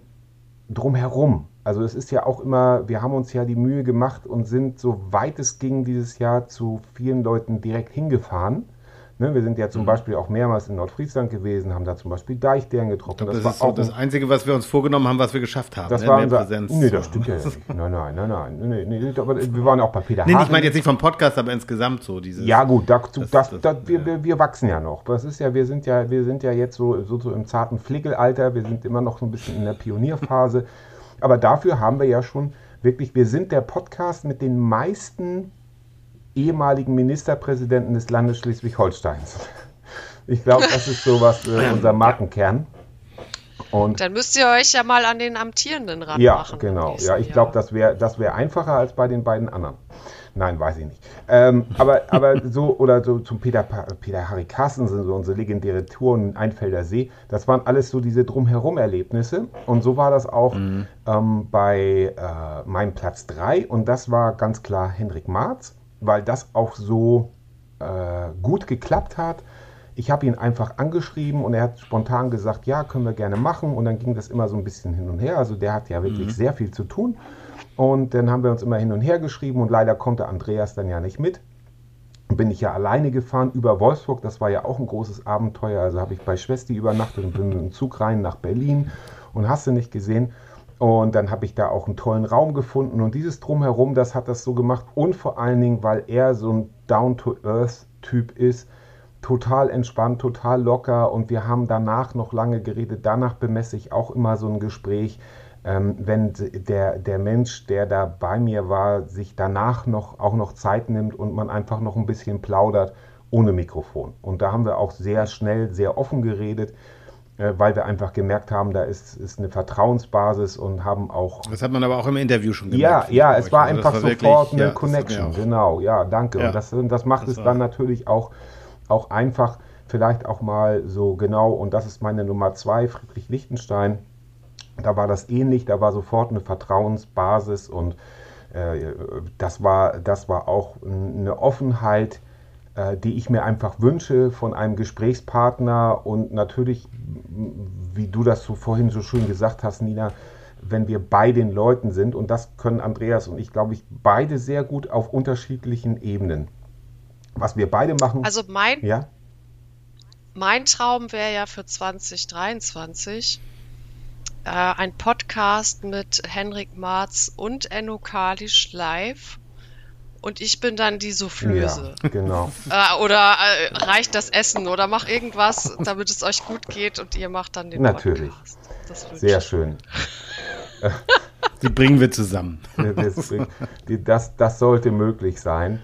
drumherum. Also es ist ja auch immer, wir haben uns ja die Mühe gemacht und sind, so weit es ging, dieses Jahr zu vielen Leuten direkt hingefahren. Ne, wir sind ja zum mhm. Beispiel auch mehrmals in Nordfriesland gewesen, haben da zum Beispiel Deichstern getroffen. Glaub, das, das, ist so das Einzige, was wir uns vorgenommen haben, was wir geschafft haben. Das ne? war unser, Präsenz. Nee, das stimmt ja nicht. Nein, nein, nein, nein. Nee, nee, aber wir waren auch bei Peter Nee, ich meine jetzt nicht vom Podcast, aber insgesamt so. Dieses, ja gut, dazu, das, das, das, wir, wir, wir wachsen ja noch. Das ist ja, wir sind ja, wir sind ja jetzt so, so, so im zarten Flickelalter. Wir sind immer noch so ein bisschen in der Pionierphase. aber dafür haben wir ja schon wirklich, wir sind der Podcast mit den meisten ehemaligen Ministerpräsidenten des Landes Schleswig-Holsteins. Ich glaube, das ist sowas äh, unser Markenkern. Und Dann müsst ihr euch ja mal an den Amtierenden ranmachen. Ja, genau. Ja, ich glaube, das wäre das wär einfacher als bei den beiden anderen. Nein, weiß ich nicht. Ähm, aber, aber so, oder so zum Peter, Peter Harry Carstensen, so unsere legendäre Tour in Einfelder See, das waren alles so diese Drumherum-Erlebnisse. Und so war das auch mhm. ähm, bei äh, meinem Platz 3. Und das war ganz klar Hendrik Marz, weil das auch so äh, gut geklappt hat ich habe ihn einfach angeschrieben und er hat spontan gesagt, ja, können wir gerne machen. Und dann ging das immer so ein bisschen hin und her. Also der hat ja wirklich mhm. sehr viel zu tun. Und dann haben wir uns immer hin und her geschrieben und leider konnte Andreas dann ja nicht mit. Bin ich ja alleine gefahren über Wolfsburg. Das war ja auch ein großes Abenteuer. Also habe ich bei Schwesti übernachtet und bin mit dem Zug rein nach Berlin und hast du nicht gesehen. Und dann habe ich da auch einen tollen Raum gefunden. Und dieses Drumherum, das hat das so gemacht. Und vor allen Dingen, weil er so ein Down-to-Earth-Typ ist, total entspannt, total locker und wir haben danach noch lange geredet. Danach bemesse ich auch immer so ein Gespräch, ähm, wenn der, der Mensch, der da bei mir war, sich danach noch auch noch Zeit nimmt und man einfach noch ein bisschen plaudert ohne Mikrofon. Und da haben wir auch sehr schnell, sehr offen geredet weil wir einfach gemerkt haben, da ist, ist eine Vertrauensbasis und haben auch. Das hat man aber auch im Interview schon gemerkt. Ja, ja, es war also einfach war sofort wirklich, eine ja, Connection. Genau, ja, danke. Ja, und das, das macht das es dann natürlich auch auch einfach vielleicht auch mal so genau, und das ist meine Nummer zwei, Friedrich Lichtenstein. Da war das ähnlich, da war sofort eine Vertrauensbasis und äh, das, war, das war auch eine Offenheit, äh, die ich mir einfach wünsche von einem Gesprächspartner und natürlich, wie du das so vorhin so schön gesagt hast, Nina, wenn wir bei den Leuten sind und das können Andreas und ich, glaube ich, beide sehr gut auf unterschiedlichen Ebenen. Was wir beide machen. Also mein, ja? mein Traum wäre ja für 2023 äh, ein Podcast mit Henrik Marz und Enno Kalisch live. Und ich bin dann die Soufflöse. Ja, genau. Äh, oder äh, reicht das Essen oder mach irgendwas, damit es euch gut geht und ihr macht dann den Natürlich. Podcast. Natürlich. Sehr schön. Die bringen wir zusammen. Das, das, das sollte möglich sein.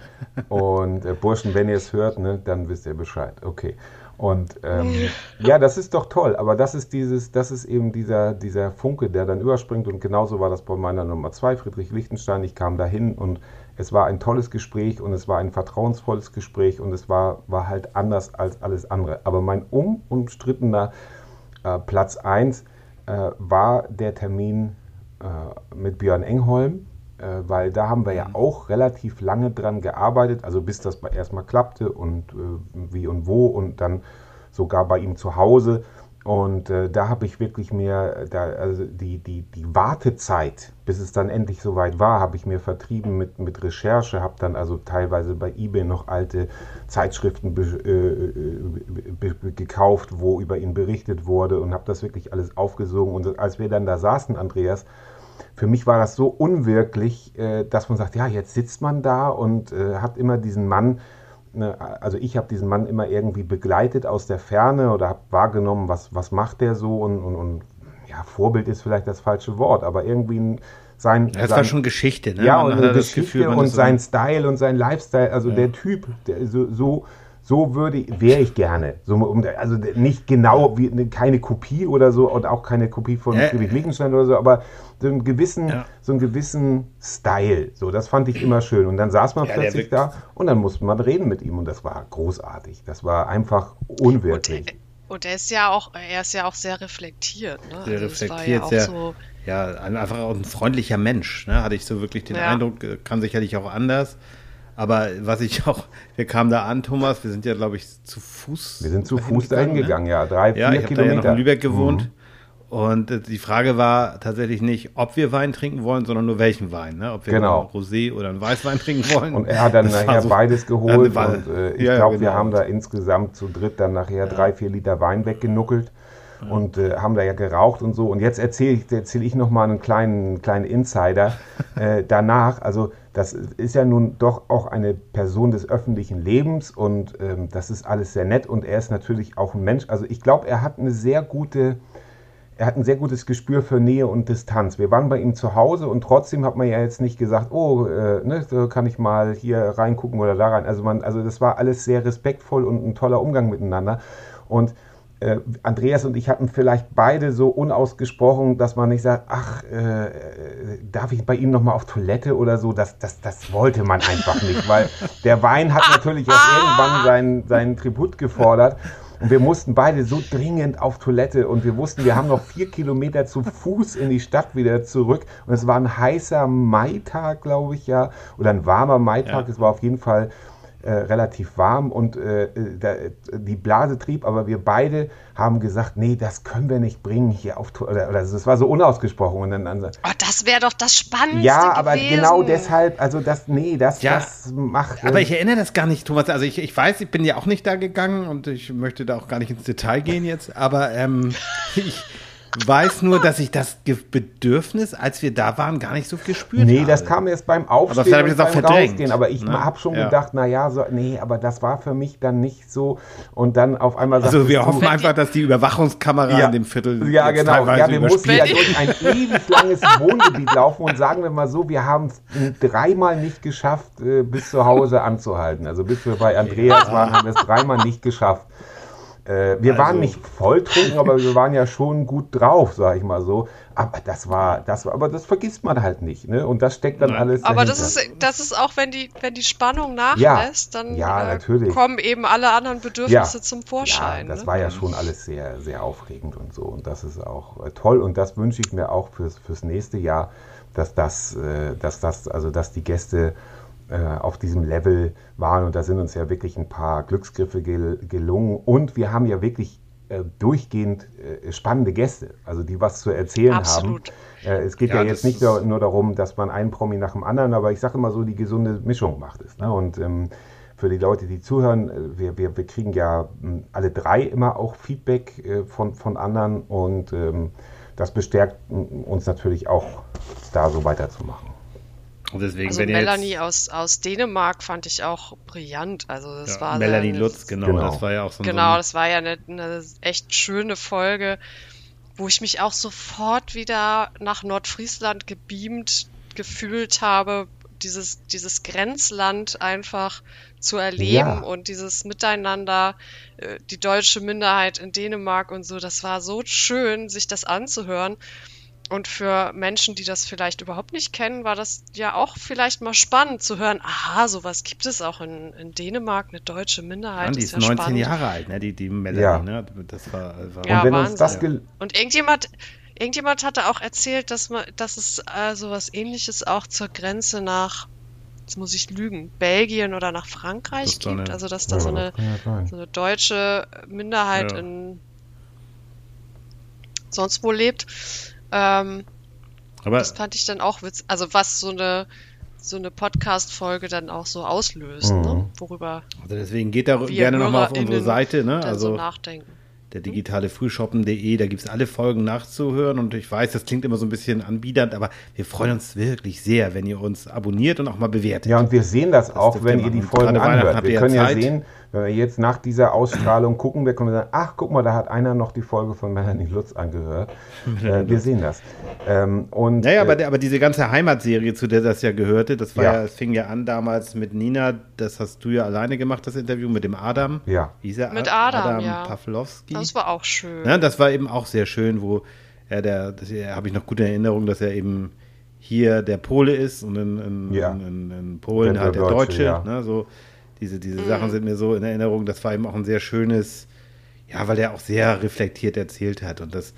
Und äh, Burschen, wenn ihr es hört, ne, dann wisst ihr Bescheid. Okay. Und ähm, ja, das ist doch toll, aber das ist dieses, das ist eben dieser, dieser Funke, der dann überspringt. Und genauso war das bei meiner Nummer zwei, Friedrich Lichtenstein. Ich kam dahin und es war ein tolles Gespräch und es war ein vertrauensvolles Gespräch und es war, war halt anders als alles andere. Aber mein unumstrittener äh, Platz 1 äh, war der Termin äh, mit Björn Engholm, äh, weil da haben wir ja mhm. auch relativ lange dran gearbeitet, also bis das erstmal klappte und äh, wie und wo und dann sogar bei ihm zu Hause. Und äh, da habe ich wirklich mir, da, also die, die, die Wartezeit, bis es dann endlich soweit war, habe ich mir vertrieben mit, mit Recherche, habe dann also teilweise bei eBay noch alte Zeitschriften be, äh, be, be, gekauft, wo über ihn berichtet wurde und habe das wirklich alles aufgesogen. Und als wir dann da saßen, Andreas, für mich war das so unwirklich, äh, dass man sagt, ja, jetzt sitzt man da und äh, hat immer diesen Mann, also ich habe diesen Mann immer irgendwie begleitet aus der Ferne oder habe wahrgenommen, was, was macht der so und, und, und ja, Vorbild ist vielleicht das falsche Wort, aber irgendwie sein. Das sein, war schon Geschichte, ne? Ja, man und Geschichte Gefühl, und sein Style und sein Lifestyle, also ja. der Typ, der, so, so so würde wäre ich gerne. So, also nicht genau wie keine Kopie oder so und auch keine Kopie von ja. Friedrich Wittgenstein oder so, aber so einen gewissen, ja. so einen gewissen Style. So, das fand ich immer schön. Und dann saß man ja, plötzlich da und dann musste man reden mit ihm und das war großartig. Das war einfach unwirklich. Und, und er ist ja auch, er ist ja auch sehr reflektiert. Ne? Sehr also reflektiert, ja, sehr, so ja, einfach auch ein freundlicher Mensch. Ne? Hatte ich so wirklich den Eindruck, äh, kann sicherlich auch anders. Aber was ich auch, wir kamen da an, Thomas, wir sind ja, glaube ich, zu Fuß. Wir sind zu Fuß dahin gegangen, ne? ja, drei, vier ja, ich Kilometer. Da ja noch in Lübeck gewohnt. Mhm. Und äh, die Frage war tatsächlich nicht, ob wir Wein trinken wollen, sondern nur welchen Wein. Ne? Ob wir genau. einen Rosé oder einen Weißwein trinken wollen. Und er hat dann das nachher so, beides geholt. War, und äh, ich ja, glaube, genau. wir haben da insgesamt zu dritt dann nachher ja. drei, vier Liter Wein weggenuckelt. Ja. Und äh, haben da ja geraucht und so. Und jetzt erzähle ich, erzähl ich noch mal einen kleinen, kleinen Insider äh, danach. Also das ist ja nun doch auch eine Person des öffentlichen Lebens und ähm, das ist alles sehr nett und er ist natürlich auch ein Mensch. Also ich glaube, er hat eine sehr gute, er hat ein sehr gutes Gespür für Nähe und Distanz. Wir waren bei ihm zu Hause und trotzdem hat man ja jetzt nicht gesagt, oh, äh, ne, kann ich mal hier reingucken oder da rein. Also man, also das war alles sehr respektvoll und ein toller Umgang miteinander und äh, Andreas und ich hatten vielleicht beide so unausgesprochen, dass man nicht sagt, ach, äh, darf ich bei ihm nochmal auf Toilette oder so, das, das, das wollte man einfach nicht, weil der Wein hat natürlich auch irgendwann seinen, seinen Tribut gefordert. Und wir mussten beide so dringend auf Toilette und wir wussten, wir haben noch vier Kilometer zu Fuß in die Stadt wieder zurück. Und es war ein heißer Maitag, glaube ich, ja, oder ein warmer Maitag. Ja. Es war auf jeden Fall äh, relativ warm und äh, da, die Blase trieb, aber wir beide haben gesagt, nee, das können wir nicht bringen hier auf oder, oder das war so unausgesprochen und dann, dann oh, das wäre doch das Spannendste Ja, aber gewesen. genau deshalb, also das nee, das ja, das macht Aber ich erinnere das gar nicht, Thomas, also ich, ich weiß, ich bin ja auch nicht da gegangen und ich möchte da auch gar nicht ins Detail gehen jetzt, aber ähm, ich weiß nur, dass ich das Bedürfnis, als wir da waren, gar nicht so gespürt nee, habe. Nee, das kam erst beim Aufstehen aber und beim verdrängt, Rausgehen. Aber ich ne? habe schon ja. gedacht, na ja, so, nee, aber das war für mich dann nicht so. Und dann auf einmal Also wir hoffen einfach, dass die Überwachungskamera ja, in dem Viertel Ja, genau. Ja, wir mussten ja durch ein ewig langes Wohngebiet laufen und sagen wir mal so, wir haben es dreimal nicht geschafft, äh, bis zu Hause anzuhalten. Also bis wir bei Andreas waren, haben wir es dreimal nicht geschafft. Äh, wir also, waren nicht volltrunken, aber wir waren ja schon gut drauf, sag ich mal so. Aber das war, das war, aber das vergisst man halt nicht, ne? Und das steckt dann alles. Aber das ist, das ist auch, wenn die, wenn die Spannung nachlässt, ja, dann ja, äh, kommen eben alle anderen Bedürfnisse ja, zum Vorschein. Ja, das ne? war ja schon alles sehr, sehr aufregend und so. Und das ist auch äh, toll. Und das wünsche ich mir auch fürs, fürs nächste Jahr, dass das, äh, dass das, also dass die Gäste äh, auf diesem Level waren. Und da sind uns ja wirklich ein paar Glücksgriffe gel gelungen. Und wir haben ja wirklich äh, durchgehend äh, spannende Gäste, also die was zu erzählen Absolut. haben. Äh, es geht ja, ja jetzt nicht nur, nur, darum, dass man einen Promi nach dem anderen, aber ich sage immer so, die gesunde Mischung macht es. Ne? Und ähm, für die Leute, die zuhören, äh, wir, wir, wir kriegen ja hm, alle drei immer auch Feedback äh, von, von anderen und ähm, das bestärkt hm, uns natürlich auch, da so weiterzumachen. Und deswegen, also Melanie aus, aus Dänemark fand ich auch brillant. Also das ja, war Melanie eine, Lutz, genau, genau, Das war ja auch so ein Genau, das war ja eine, eine echt schöne Folge, wo ich mich auch sofort wieder nach Nordfriesland gebeamt gefühlt habe, dieses, dieses Grenzland einfach zu erleben ja. und dieses Miteinander, äh, die deutsche Minderheit in Dänemark und so, das war so schön, sich das anzuhören. Und für Menschen, die das vielleicht überhaupt nicht kennen, war das ja auch vielleicht mal spannend zu hören, aha, sowas gibt es auch in, in Dänemark, eine deutsche Minderheit. Ja, die ist, ist ja 19 spannend. Jahre alt, ne? die, die Melanie, ja. ne? Das war, war ja, und wenn Wahnsinn. das Und irgendjemand, irgendjemand hatte auch erzählt, dass man, dass es äh, sowas ähnliches auch zur Grenze nach, jetzt muss ich lügen, Belgien oder nach Frankreich gibt. Also dass da so, eine, so eine deutsche Minderheit in sonst wo lebt. Ähm, Aber das fand ich dann auch witzig. Also was so eine so eine Podcast-Folge dann auch so auslöst, Mhm. ne? worüber also deswegen geht da gerne nochmal auf unsere Seite, ne? dann so Also nachdenken. der digitale Frühshoppen.de, da gibt es alle Folgen nachzuhören und ich weiß, das klingt immer so ein bisschen anbiedernd, aber wir freuen uns wirklich sehr, wenn ihr uns abonniert und auch mal bewertet. Ja, und wir sehen das, auch, dürft wenn ihr die. Folgen anhört. habt Wir ja können ja Zeit. sehen, wenn wir jetzt nach dieser Ausstrahlung gucken, wir können sagen, ach, guck mal, da hat einer noch die Folge von Melanie Lutz angehört. äh, wir sehen das. Ähm, und, Naja, aber, äh, der- aber diese ganze Heimatserie, zu der das ja gehörte, das war Ja. ja, es fing ja an damals mit Nina, das hast du ja alleine gemacht, das Interview mit dem Adam. Ja. Wie hieß er? Mit Ad- Adam, ja. Pawlowski. Das war auch schön. Ja, das war eben auch sehr schön, wo er der, das habe ich noch gute Erinnerung, dass er eben hier der Pole ist und in, in, Ja. in, in, in Polen Der halt der Deutsche, Deutsche. ja. Ne, so diese, diese Sachen sind mir so in Erinnerung. Das war eben auch ein sehr schönes, ja, weil er auch sehr reflektiert erzählt hat und das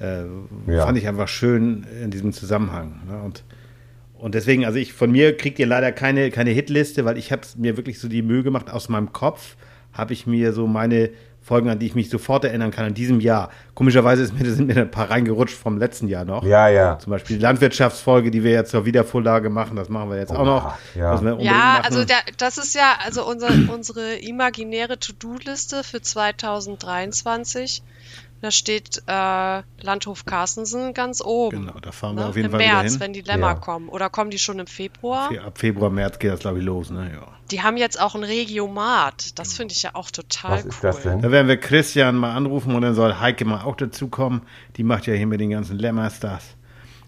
äh, Ja. fand ich einfach schön in diesem Zusammenhang. Ne? Und, und deswegen, also ich von mir kriegt ihr leider keine, keine Hitliste, weil ich habe mir wirklich so die Mühe gemacht, aus meinem Kopf habe ich mir so meine Folgen, an die ich mich sofort erinnern kann, in diesem Jahr. Komischerweise ist mir, sind mir ein paar reingerutscht vom letzten Jahr noch. ja, ja. Zum Beispiel die Landwirtschaftsfolge, die wir jetzt zur Wiedervorlage machen, das machen wir jetzt auch noch. ja. Ja, also der, das ist ja also unser, unsere imaginäre To-Do-Liste für 2023. Da steht äh, Landhof Carstensen ganz oben. Genau, da fahren wir ne? auf jeden Im Fall März, hin. wenn die Lämmer Ja. kommen. Oder kommen die schon im Februar? Ab Februar, März geht das, glaube ich, los. Ne? Ja. Die haben jetzt auch ein Regiomat. Das finde ich ja auch total Was cool. ist das denn? Da werden wir Christian mal anrufen und dann soll Heike mal auch dazukommen. Die macht ja hier mit den ganzen Lämmers das.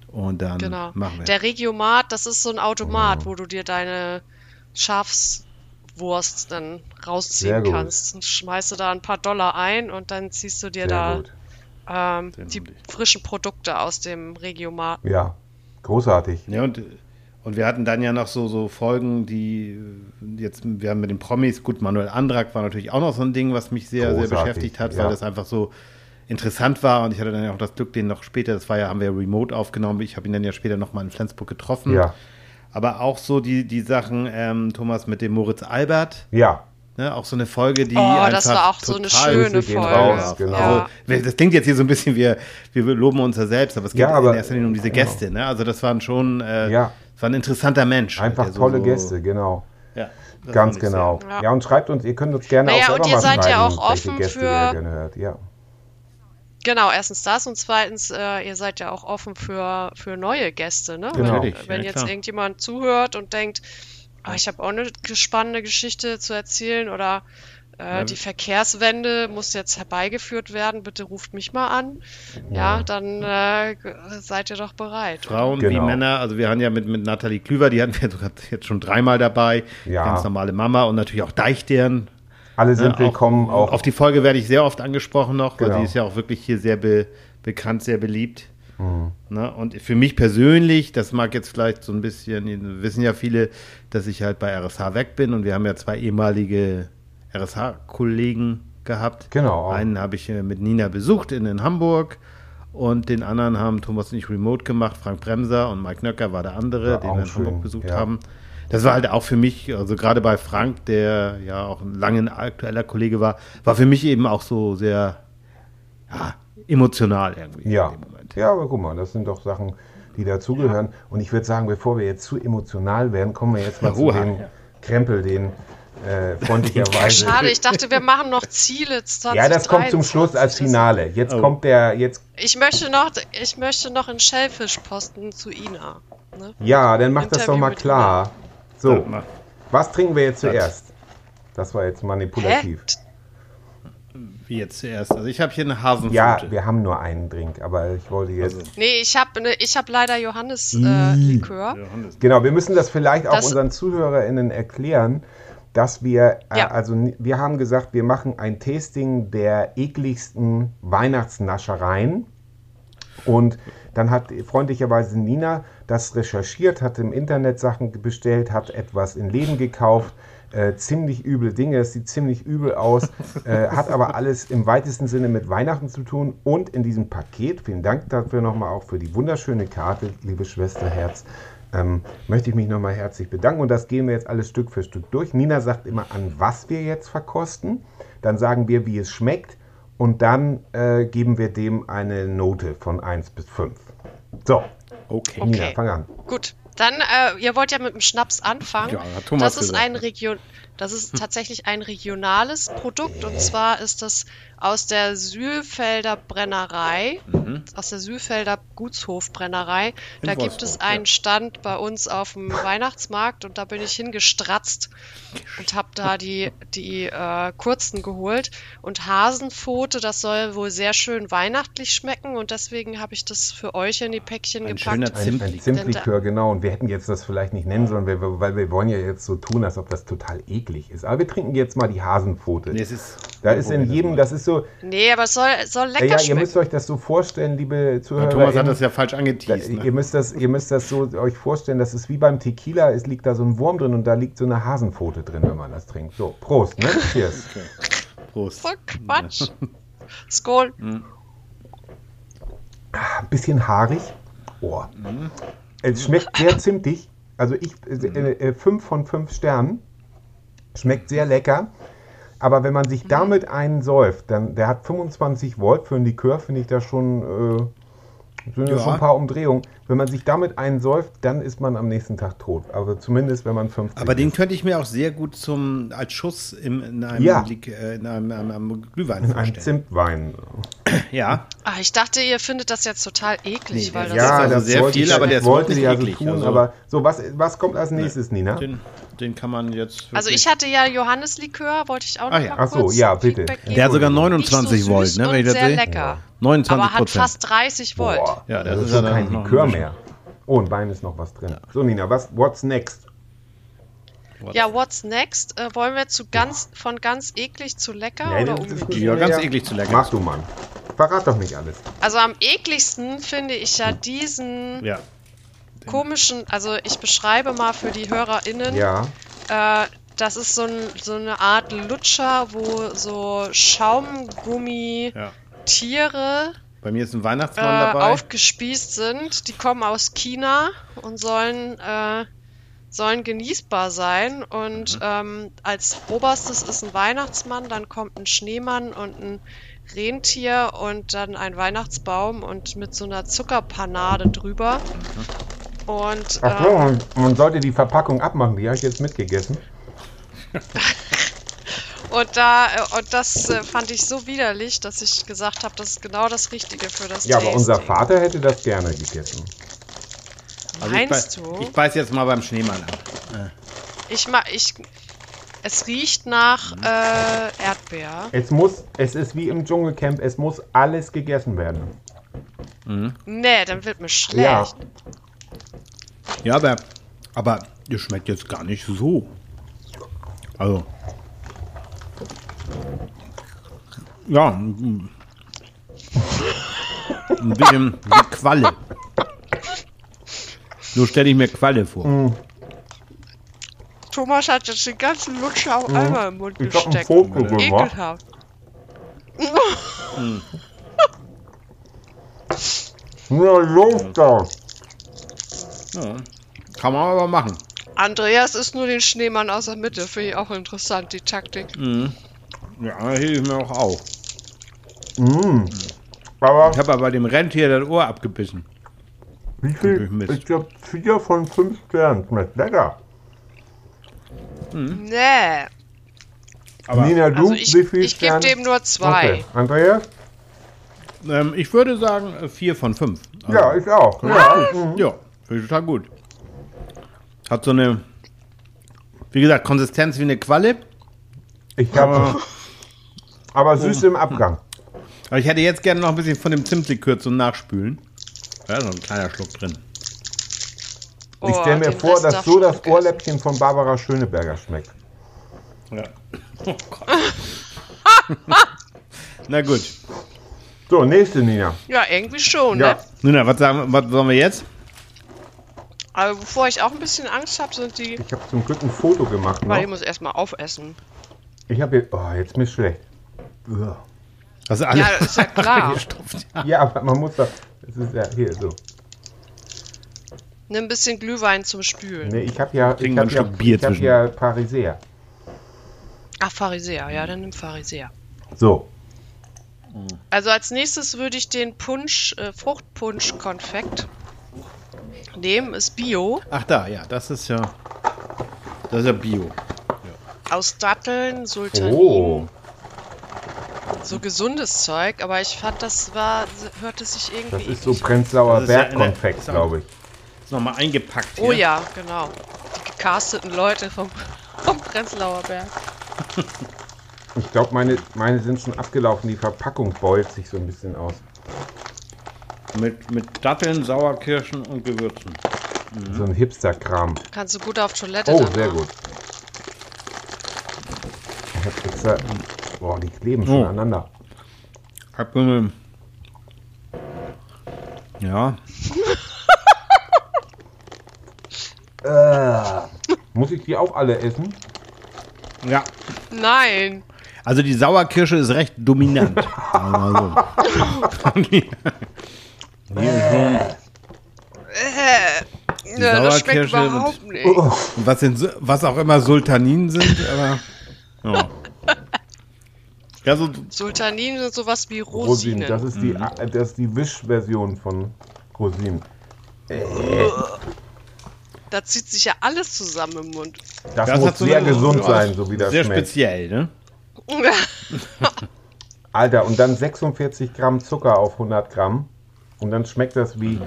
Und dann Genau. machen wir. Der Regiomat, das ist so ein Automat, wo du dir deine Schafswurst dann Sehr rausziehen kannst. Dann schmeißt du da ein paar Dollar ein und dann ziehst du dir Sehr da ähm, Sehr die frischen Produkte aus dem Regiomat. Ja, großartig. Ja, und, und wir hatten dann ja noch so, so Folgen, die jetzt, wir haben mit den Promis, gut, Manuel Andrak war natürlich auch noch so ein Ding, was mich sehr, sehr Großartig, beschäftigt hat, ja. weil das einfach so interessant war und ich hatte dann ja auch das Glück, den noch später, das war ja, haben wir ja remote aufgenommen, ich habe ihn dann ja später nochmal in Flensburg getroffen. Ja, Aber auch so die, die Sachen, ähm, Thomas, mit dem Moritz Albert, ja, ne, auch so eine Folge, die Oh, einfach das war auch so eine total schöne Folge. raus, genau. also, wir- das klingt jetzt hier so ein bisschen, wir, wir loben uns ja selbst, aber es geht Ja, aber- in erster Linie um diese Gäste. Ne? Also das waren schon, äh, Ja. das war ein interessanter Mensch. einfach so- tolle so, Gäste, genau. Ja, Ganz genau. Ja. Ja. und schreibt uns, ihr könnt uns gerne Naja, auch selber und ihr mal seid ja auch offen Gäste für- ihr gerne hört. Ja. Genau, erstens das und zweitens, äh, ihr seid ja auch offen für, für neue Gäste, ne? Genau. Wenn, wenn ja, jetzt klar. irgendjemand zuhört und denkt, ah, ich habe auch eine spannende Geschichte zu erzählen oder äh, die Verkehrswende muss jetzt herbeigeführt werden, bitte ruft mich mal an. Ja, dann äh, seid ihr doch bereit. Frauen wie Genau. Männer, also wir haben ja mit, mit Nathalie Klüver, die hatten wir jetzt schon dreimal dabei, Ja. ganz normale Mama und natürlich auch Deichstern. Alle sind Ne, willkommen, auch, auch Auf die Folge werde ich sehr oft angesprochen noch, weil Genau. sie ist ja auch wirklich hier sehr be bekannt, sehr beliebt. Mhm. Ne? Und für mich persönlich, das mag jetzt vielleicht so ein bisschen, wissen ja viele, dass ich halt bei RSH weg bin und wir haben ja zwei ehemalige RSH-Kollegen gehabt. Genau. Einen habe ich äh, mit Nina besucht in, in Hamburg und den anderen haben Thomas und ich remote gemacht. Frank Bremser und Mike Nöcker war der andere, War den wir in schön, Hamburg besucht ja. haben. Das war halt auch für mich, also gerade bei Frank, der ja auch ein lange aktueller Kollege war, war für mich eben auch so sehr ja, emotional irgendwie Ja. in dem Moment. ja, aber guck mal, das sind doch Sachen, die dazugehören. Und ich würde sagen, bevor wir jetzt zu emotional werden, kommen wir jetzt mal zu Ruhe, dem ja. Krempel, den äh, freundlicherweise. Schade, ich dachte, wir machen noch Ziele 2023. Ja, das kommt zum Schluss als Finale. Jetzt Oh. kommt der, jetzt, Ich möchte noch, ich möchte noch einen Shellfish posten zu Ina. Ne? ja, dann mach das doch Interview mal klar. So, was trinken wir jetzt Was? zuerst? Das war jetzt manipulativ. Wie jetzt zuerst. Also ich habe hier eine Hasenflute. Ja, wir haben nur einen Drink, aber ich wollte jetzt. Also, Nee, ich habe ne, ich hab leider Johannes-Likör. Äh, Likör. Johannes. Genau, wir müssen das vielleicht auch Das- unseren ZuhörerInnen erklären, dass wir, äh, Ja. also wir haben gesagt, wir machen ein Tasting der ekligsten Weihnachtsnaschereien. Und dann hat freundlicherweise Nina das recherchiert, hat im Internet Sachen bestellt, hat etwas in Läden gekauft. Äh, ziemlich üble Dinge, es sieht ziemlich übel aus, äh, hat aber alles im weitesten Sinne mit Weihnachten zu tun. Und in diesem Paket, vielen Dank dafür nochmal auch für die wunderschöne Karte, liebe Schwester Herz, ähm, möchte ich mich nochmal herzlich bedanken. Und das gehen wir jetzt alles Stück für Stück durch. Nina sagt immer, an was wir jetzt verkosten. Dann sagen wir, wie es schmeckt. und dann äh, geben wir dem eine Note von 1 bis 5. So, Okay. Okay. fang an. Gut, dann, äh, ihr wollt ja mit dem Schnaps anfangen. Ja, Thomas das ist gesagt. ein Region, das ist tatsächlich ein regionales Produkt und zwar ist das aus der Sühlfelder Brennerei, aus der Sühlfelder Gutshofbrennerei. In Da gibt es Wolfsburg, einen. Stand bei uns auf dem Weihnachtsmarkt und da bin ich hingestratzt und habe da die, die äh, kurzen geholt. Und Hasenpfote, das soll wohl sehr schön weihnachtlich schmecken und deswegen habe ich das für euch in die Päckchen Ein gepackt. schöner Ein, ein Zimtlikör. Zimtlikör, genau. Und wir hätten jetzt das vielleicht nicht nennen sollen, weil wir, weil wir wollen ja jetzt so tun, als ob das total eklig ist. Aber wir trinken jetzt mal die Hasenpfote. Nee, es ist, da ist in jedem, das ist so, Nee, aber es soll, soll lecker ja, ja, ihr schmecken. müsst euch das so vorstellen, liebe Zuhörer. Thomas hat das ja falsch angeteased. Ihr Ne? müsst das, ihr müsst das so euch vorstellen, das ist wie beim Tequila, es liegt da so ein Wurm drin und da liegt so eine Hasenpfote drin, wenn man das trinkt. So, Prost, ne? Cheers. Prost. So Quatsch. Skol. Ein bisschen haarig. Oh. Es schmeckt sehr zimtig. Also ich, äh, äh, fünf von fünf Sternen. Schmeckt sehr lecker. Aber wenn man sich damit einen säuft, dann, der hat 25 Volt für einen Likör, finde ich das schon, äh, sind ja. Ja. schon ein paar Umdrehungen. Wenn man sich damit einen säuft, dann ist man am nächsten Tag tot. Aber zumindest, wenn man 50 Aber den ist. könnte ich mir auch sehr gut zum, als Schuss im, in einem, Ja. Lik- äh, in einem, einem, einem Glühwein Ein vorstellen. Zimtwein. Ja, Ah, ich dachte, ihr findet das jetzt total eklig, Nee, weil das das ist Ja, also das sehr viel, ich, aber der wollte ja so eklig, tun. also- aber so, was, was kommt als nächstes, Nina? den, den kann man jetzt. Also ich hatte ja Johanneslikör, wollte ich auch noch Ah ja. mal Ach so, kurz ja, bitte. Feedback geben. Der hat sogar Nicht so 29 süß Volt, ne, wenn ich und das sehr sehe. lecker. 29 Aber hat fast 30 Volt. Boah, Ja, das das ist ja kein Likör mehr. Oh, ein Wein ist noch was drin. So, Nina, was, what's next? Ja, what's next? Äh, wollen wir zu ganz, von ganz eklig zu lecker Nee, oder umgekehrt? Ja, ganz eklig zu lecker. Mach du, Mann. Verrat doch nicht alles. Also am ekligsten finde ich ja diesen Ja. Komischen, also ich beschreibe mal für die HörerInnen, Ja, Äh, das ist so, ein, so eine Art Lutscher, wo so Schaumgummi-Tiere ja. Bei mir ist ein Weihnachtsmann äh, dabei. aufgespießt sind. Die kommen aus China und sollen, äh, sollen genießbar sein. Und ähm, als oberstes ist ein Weihnachtsmann, dann kommt ein Schneemann und ein Rentier und dann ein Weihnachtsbaum und mit so einer Zuckerpanade drüber. Und ach so, ähm, man, man sollte die Verpackung abmachen. Die habe ich jetzt mitgegessen. Und da äh, und das äh, fand ich so widerlich, dass ich gesagt habe, das ist genau das Richtige für das Ja, aber unser Tasting. Vater hätte das gerne gegessen. Also ich, Meinst beiß, du? ich beiß jetzt mal beim Schneemann ab. Ich ma ich es riecht nach Mhm. äh, Erdbeer. Es muss, es ist wie im Dschungelcamp, es muss alles gegessen werden. Nee, dann wird mir schlecht. Ja. Ja, aber, aber das schmeckt jetzt gar nicht so. Also. Ja, ein ein bisschen wie Qualle. So stelle ich mir Qualle vor. Mhm. Thomas hat jetzt den ganzen Lutscher auf einmal im Mund Mhm. Ich habe ein gesteckt. Foto gemacht. Ekelhaft. Ja, los da. Ja. Kann man aber machen. Andreas ist nur den Schneemann aus der Mitte. Finde ich auch interessant, die Taktik. Ja, hilft mir auch auf. Aber Ich habe aber dem Rentier das Ohr abgebissen. wie viel? Mist. Ich glaube, vier von fünf Sternen. Schmeckt lecker. Mhm. Nee. Aber Nina, du, Also ich, wie viel ich gebe dem nur zwei. Okay. Andreas? ähm, ich würde sagen äh, vier von fünf. Also, Ja, ich auch. Ja. mhm. Ja, finde ich total gut. Hat so eine, wie gesagt, Konsistenz wie eine Qualle. Ich habe, Aber, aber süß im Abgang. aber ich hätte jetzt gerne noch ein bisschen von dem Zimtlikör zum Nachspülen. Da ist noch ein kleiner Schluck drin. Ich Oh, stelle mir vor, Rest dass so ich das. Ohrläppchen von Barbara Schöneberger schmeckt. Ja. Oh Gott. Na gut. So, nächste Nina. Ja, irgendwie schon, Ja. ne? Nina, was, sagen, was sollen wir jetzt? Aber bevor ich auch ein bisschen Angst habe, sind die. Ich habe zum Glück ein Foto gemacht. Weil ich Noch. muss erstmal aufessen. Ich habe hier, oh, jetzt mir schlecht. Uah. Also alles Ja, ist ja klar. gestopft. Ja, aber man muss doch, das ist ja hier so. Nimm ein bisschen Glühwein zum Spülen. Nee, ich habe ja, ich Trinken wir habe ein ja, Bier ich habe zwischen. ja Pariser. Ach, Pharisäer. Ja, dann nimm Pharisäer. So. Also als nächstes würde ich den Punsch, äh, Fruchtpunsch-Konfekt nehmen. Ist Bio. Ach da, ja, das ist ja. Das ist ja Bio. Aus Datteln, Sultanin. Oh, So gesundes Zeug, aber ich fand, das war, hörte sich irgendwie. das ist so. Prenzlauer ja Bergkonfekt, ja- glaube ich. Ist nochmal eingepackt. Oh hier. ja, genau. Die gecasteten Leute vom, vom Prenzlauer Berg. Ich glaube, meine, meine sind schon abgelaufen. Die Verpackung beult sich so ein bisschen aus. Mit, mit Datteln, Sauerkirschen und Gewürzen. So ein Hipster-Kram. Kannst du gut auf Toilette Oh, sehr machen. gut. Ich hab extra. Boah, die kleben schon Oh. aneinander. Hab so eine. Ja, Muss ich die auch alle essen? ja. Nein. Also die Sauerkirsche ist recht dominant. sagen so. ist schon, Ja, das schmeckt Sauerkirsche überhaupt nicht. was, sind, was auch immer Sultanin sind, aber. Ja. Ja, so, Sultanin sind sowas wie Rosinen. Rosinen. Das ist die, das ist die Wischversion von Rosinen. Da zieht sich ja alles zusammen im Mund. Das, das muss so sehr eine- gesund so sein, so wie das Sehr schmeckt. speziell, ne? Alter, und dann 46 Gramm Zucker auf 100 Gramm. Und dann schmeckt das wie.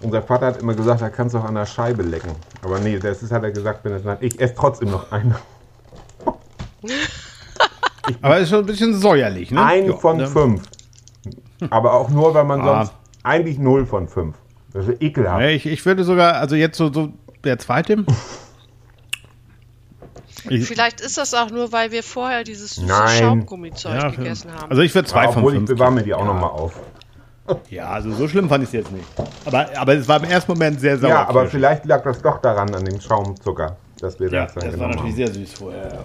Unser Vater hat immer gesagt, da kannst du auch an der Scheibe lecken. Aber nee, das ist, hat er gesagt, wenn es nein. Ich esse trotzdem noch eine. Aber ist schon ein bisschen säuerlich, ne? Ein Ja, von ne? fünf. Aber auch nur, weil man Ah. sonst. Eigentlich null von fünf. Das ist ekelhaft. Ja, ich, ich würde sogar, also jetzt so, so der zweite. Ich, Vielleicht ist das auch nur, weil wir vorher dieses süße. Schaumgummizeug ja, gegessen haben. also ich würde zwei von Obwohl, ich fünf. bewahre mir die auch noch mal auf. Ja, also so schlimm fand ich es jetzt nicht. Aber, aber es war im ersten Moment sehr sauer. Ja, aber vielleicht lag das doch daran, an dem Schaumzucker, dass wir Ja, das dann das war natürlich haben. sehr süß vorher.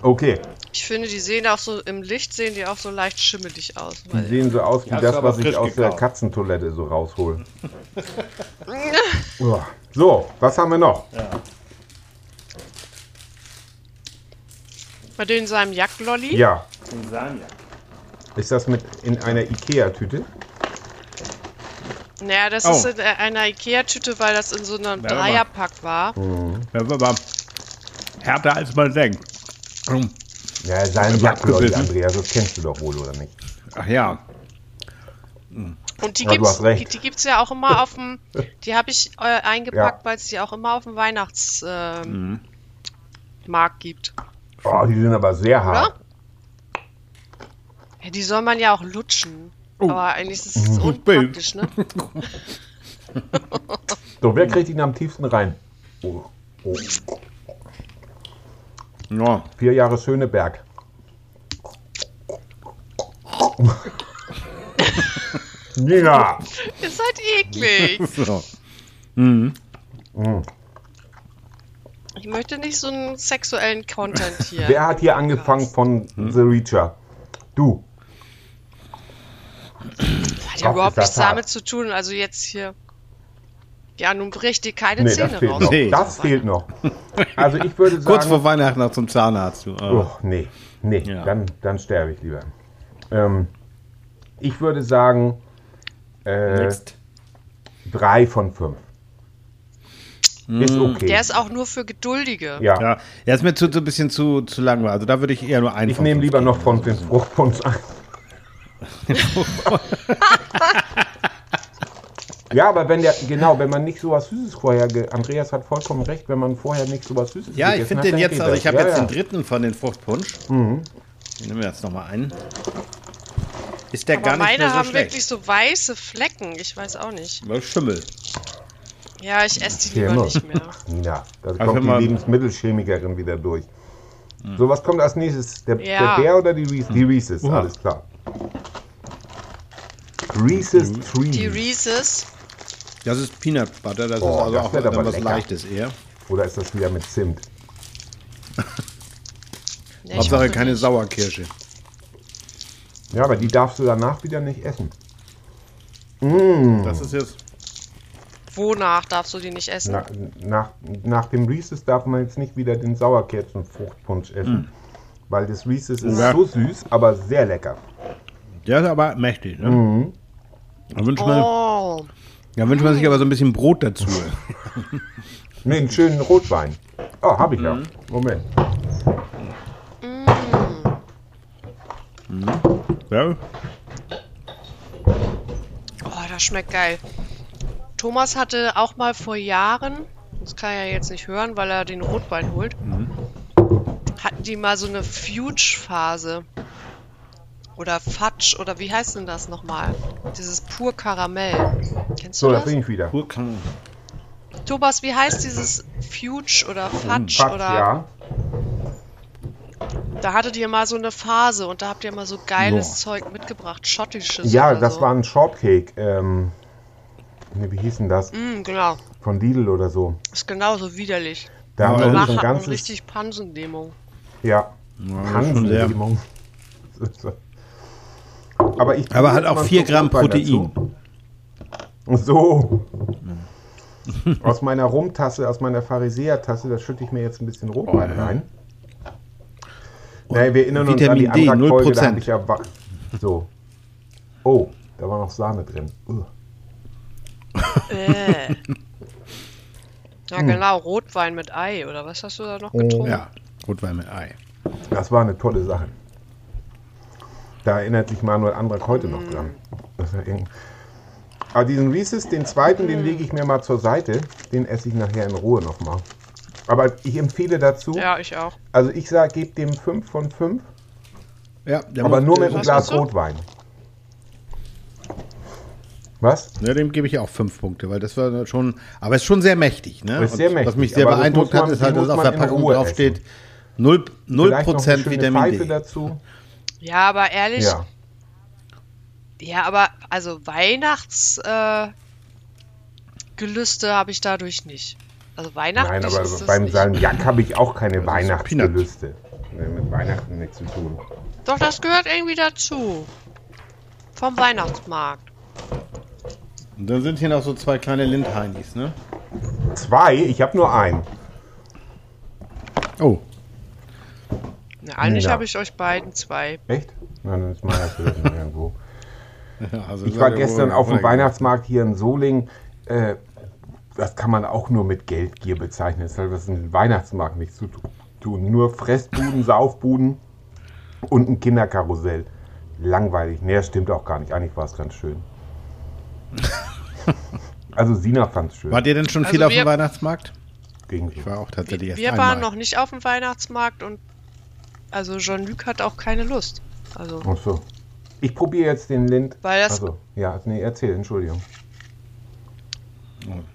Okay, Ich finde, die sehen auch so, im Licht sehen die auch so leicht schimmelig aus. die sehen so aus wie das, was ich aus der gekauft. Katzentoilette so raushol. Uah. so, was haben wir noch? bei denen seinem Jacklolli. Ja, ist das mit in einer Ikea-Tüte? Naja, das Oh. ist in einer Ikea-Tüte, weil das in so einem Ja, Dreierpack war. Ja, aber härter als man denkt. Hm. Ja, sein abgebissen. Andreas, das kennst du doch wohl, oder nicht? Ach ja. Und die Ja, gibt's, recht. die, die gibt's ja auch immer auf dem, die habe ich äh, eingepackt, Ja. weil es die auch immer auf dem Weihnachtsmarkt ähm, Mhm. Gibt. Oh, die sind aber sehr hart. Ja, die soll man ja auch lutschen. Oh. Aber eigentlich ist es Bild. unpraktisch, ne? So, wer kriegt ihn am tiefsten rein? Oh, oh. Ja. Vier Jahre Schöneberg. Nina! Ihr seid eklig. So. Ich möchte nicht so einen sexuellen Content hier. Wer hat hier angefangen von The Reacher? Du. Hat ja überhaupt das nichts damit zu tun. Also jetzt hier. Ja, nun bricht dir keine Nee, das Zähne fehlt raus. noch. Nee. Das fehlt noch. Also ich würde sagen... Kurz vor Weihnachten noch zum Zahnarzt. Du. Oh, nee, nee, Ja. dann, dann sterbe ich lieber. Ähm, ich würde sagen, äh, drei von fünf. Ist okay. Der ist auch nur für Geduldige. ja. Ja, er ist mir zu, zu ein bisschen zu, zu langweilig. Also da würde ich eher nur einen Ich nehme lieber geben. noch von den Fruchtpunsch ein. ja, aber wenn der, genau, wenn man nicht sowas Süßes vorher, Andreas hat vollkommen recht, wenn man vorher nicht sowas Süßes Ja, ich gegessen finde hat, den dann jetzt, geht also ich habe ja, jetzt ja. den dritten von den Fruchtpunsch. Ich nehme jetzt nochmal einen. Ist der Aber gar nicht meine mehr so haben schlecht. wirklich so weiße Flecken. Ich weiß auch nicht. Was Schimmel. Ja, ich esse die lieber nicht mehr. Ja, da Also kommt die Lebensmittelchemikerin wieder durch. So, was kommt als nächstes? Der, Ja. der Bär oder die Reese's? Die Reese's, alles klar. Reese's Mhm. Die. Reese's. Das ist Peanut Butter, das Oh, ist also das auch wird aber was lecker. Leichtes eher. Oder ist das wieder mit Zimt? Nee, ich Hauptsache keine nicht. Sauerkirsche. Ja, aber die darfst du danach wieder nicht essen. Das ist jetzt. Wonach darfst du die nicht essen? Na, nach, nach dem Reese's darf man jetzt nicht wieder den Sauerkirschenfruchtpunsch essen. Weil das Reese's ist Ja. so süß, aber sehr lecker. Der ist aber mächtig, ne? Da, wünscht man, Oh, da wünscht man sich aber so ein bisschen Brot dazu. Nee, einen schönen Rotwein. Oh, habe ich ja. Moment. ja? oh, das schmeckt geil. Thomas hatte auch mal vor Jahren, das kann er jetzt nicht hören, weil er den Rotwein holt, hatten die mal so eine Fuge-Phase. Oder Fatsch, oder wie heißt denn das nochmal? Dieses pur Karamell. Kennst du So, da das? bin ich wieder. Pur kann, Thomas, wie heißt dieses Fuge oder Fatsch? Fatsch, oder ja. Da hattet ihr mal so eine Phase und da habt ihr mal so geiles Boah. Zeug mitgebracht, schottisches. Ja, oder das so. war ein Shortcake. Ähm, wie hieß denn das? Mm, genau. Von Lidl oder so. Ist genauso widerlich. Da Aber haben wir das uns Danach ein hat man ganzes... richtig Pansendämung. Ja, ja, das Hansenlähmung. Aber, ich Aber hat auch mal einen 4 Schluck Gramm Protein. dazu. So. aus meiner Rumtasse, aus meiner Pharisäer-Tasse, da schütte ich mir jetzt ein bisschen Rotwein rein. Naja, wir erinnern uns an die Vitamin D, Antrag-Folge, da 0%. hab ich ja wa- So. Oh, da war noch Sahne drin. Äh. Ja, Hm. genau, Rotwein mit Ei, oder was hast du da noch Oh. getrunken? Ja, Rotwein mit Ei. Das war eine tolle Sache. Da erinnert sich Manuel Andrak heute noch dran. Aber diesen Reese's, den zweiten, den lege ich mir mal zur Seite. Den esse ich nachher in Ruhe nochmal. Aber ich empfehle dazu, Ja, ich auch. also ich sage, gebe dem 5 von 5, Ja, der aber muss- nur mit einem Glas? Rotwein. Was? Ja, dem gebe ich auch fünf Punkte, weil das war schon, aber es ist schon sehr mächtig, ne? Ist sehr Und Was mächtig, mich sehr beeindruckt man- hat, ist halt, dass auf der Packung draufsteht 0%, 0 Vielleicht noch eine schöne Vitamin Pfeife D. dazu. Ja, aber ehrlich, ja, Ja. aber also Weihnachts äh, Gelüste habe ich dadurch nicht. Also Weihnachten Nein, aber ist das beim. Salmiak habe ich auch keine ist Weihnachtsgelüste. Nee, mit Weihnachten nichts zu tun. Doch, das gehört irgendwie dazu. Vom Weihnachtsmarkt. Und dann sind hier noch so zwei kleine Lindheinis, ne? Zwei? Ich habe nur einen. Oh, Ja, eigentlich Ja. habe ich euch beiden zwei. Echt? Nein, dann ist meiner vielleicht noch irgendwo. ja, also Ich war gestern auf dem Weihnachtsmarkt hier in Solingen. Äh, das kann man auch nur mit Geldgier bezeichnen. Das hat was mit dem Weihnachtsmarkt nichts zu tu- tun. Nur Fressbuden, Saufbuden und ein Kinderkarussell. Langweilig. Nee, das stimmt auch gar nicht. Eigentlich war es ganz schön. Also Sina fand es schön. Wart ihr denn schon Also viel auf dem wir- Weihnachtsmarkt? Gegen Ich war auch tatsächlich erst Wir einmal. waren noch nicht auf dem Weihnachtsmarkt und also Jean-Luc hat auch keine Lust. Also, Ach so. Ich probiere jetzt den Lind. Weil das- Achso, ja, nee, erzähl, Entschuldigung.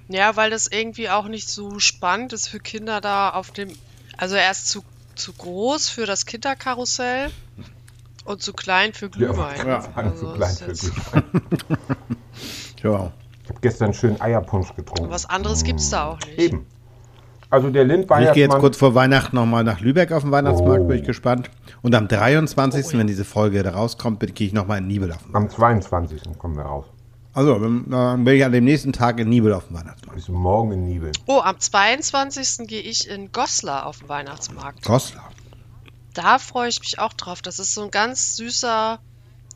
ja, weil das irgendwie auch nicht so spannend ist für Kinder da auf dem. Also er ist zu, zu groß für das Kinderkarussell und zu klein für Glühwein. Ja, Also zu klein für Glühwein. Ja. Ich habe gestern schön Eierpunsch getrunken. Was anderes gibt's da auch nicht. Eben. Also der Lind Ich gehe jetzt kurz vor Weihnachten nochmal nach Lübeck auf den Weihnachtsmarkt, Oh. bin ich gespannt. Und am 23., Oh, ja. wenn diese Folge da rauskommt, gehe ich nochmal in Nibel auf den Am 22. kommen wir raus. Also, dann bin ich an dem nächsten Tag in Nibel auf dem Weihnachtsmarkt. Bis morgen in Nibel. Oh, am 22. gehe ich in Goslar auf den Weihnachtsmarkt. Goslar. Da freue ich mich auch drauf. Das ist so ein ganz süßer,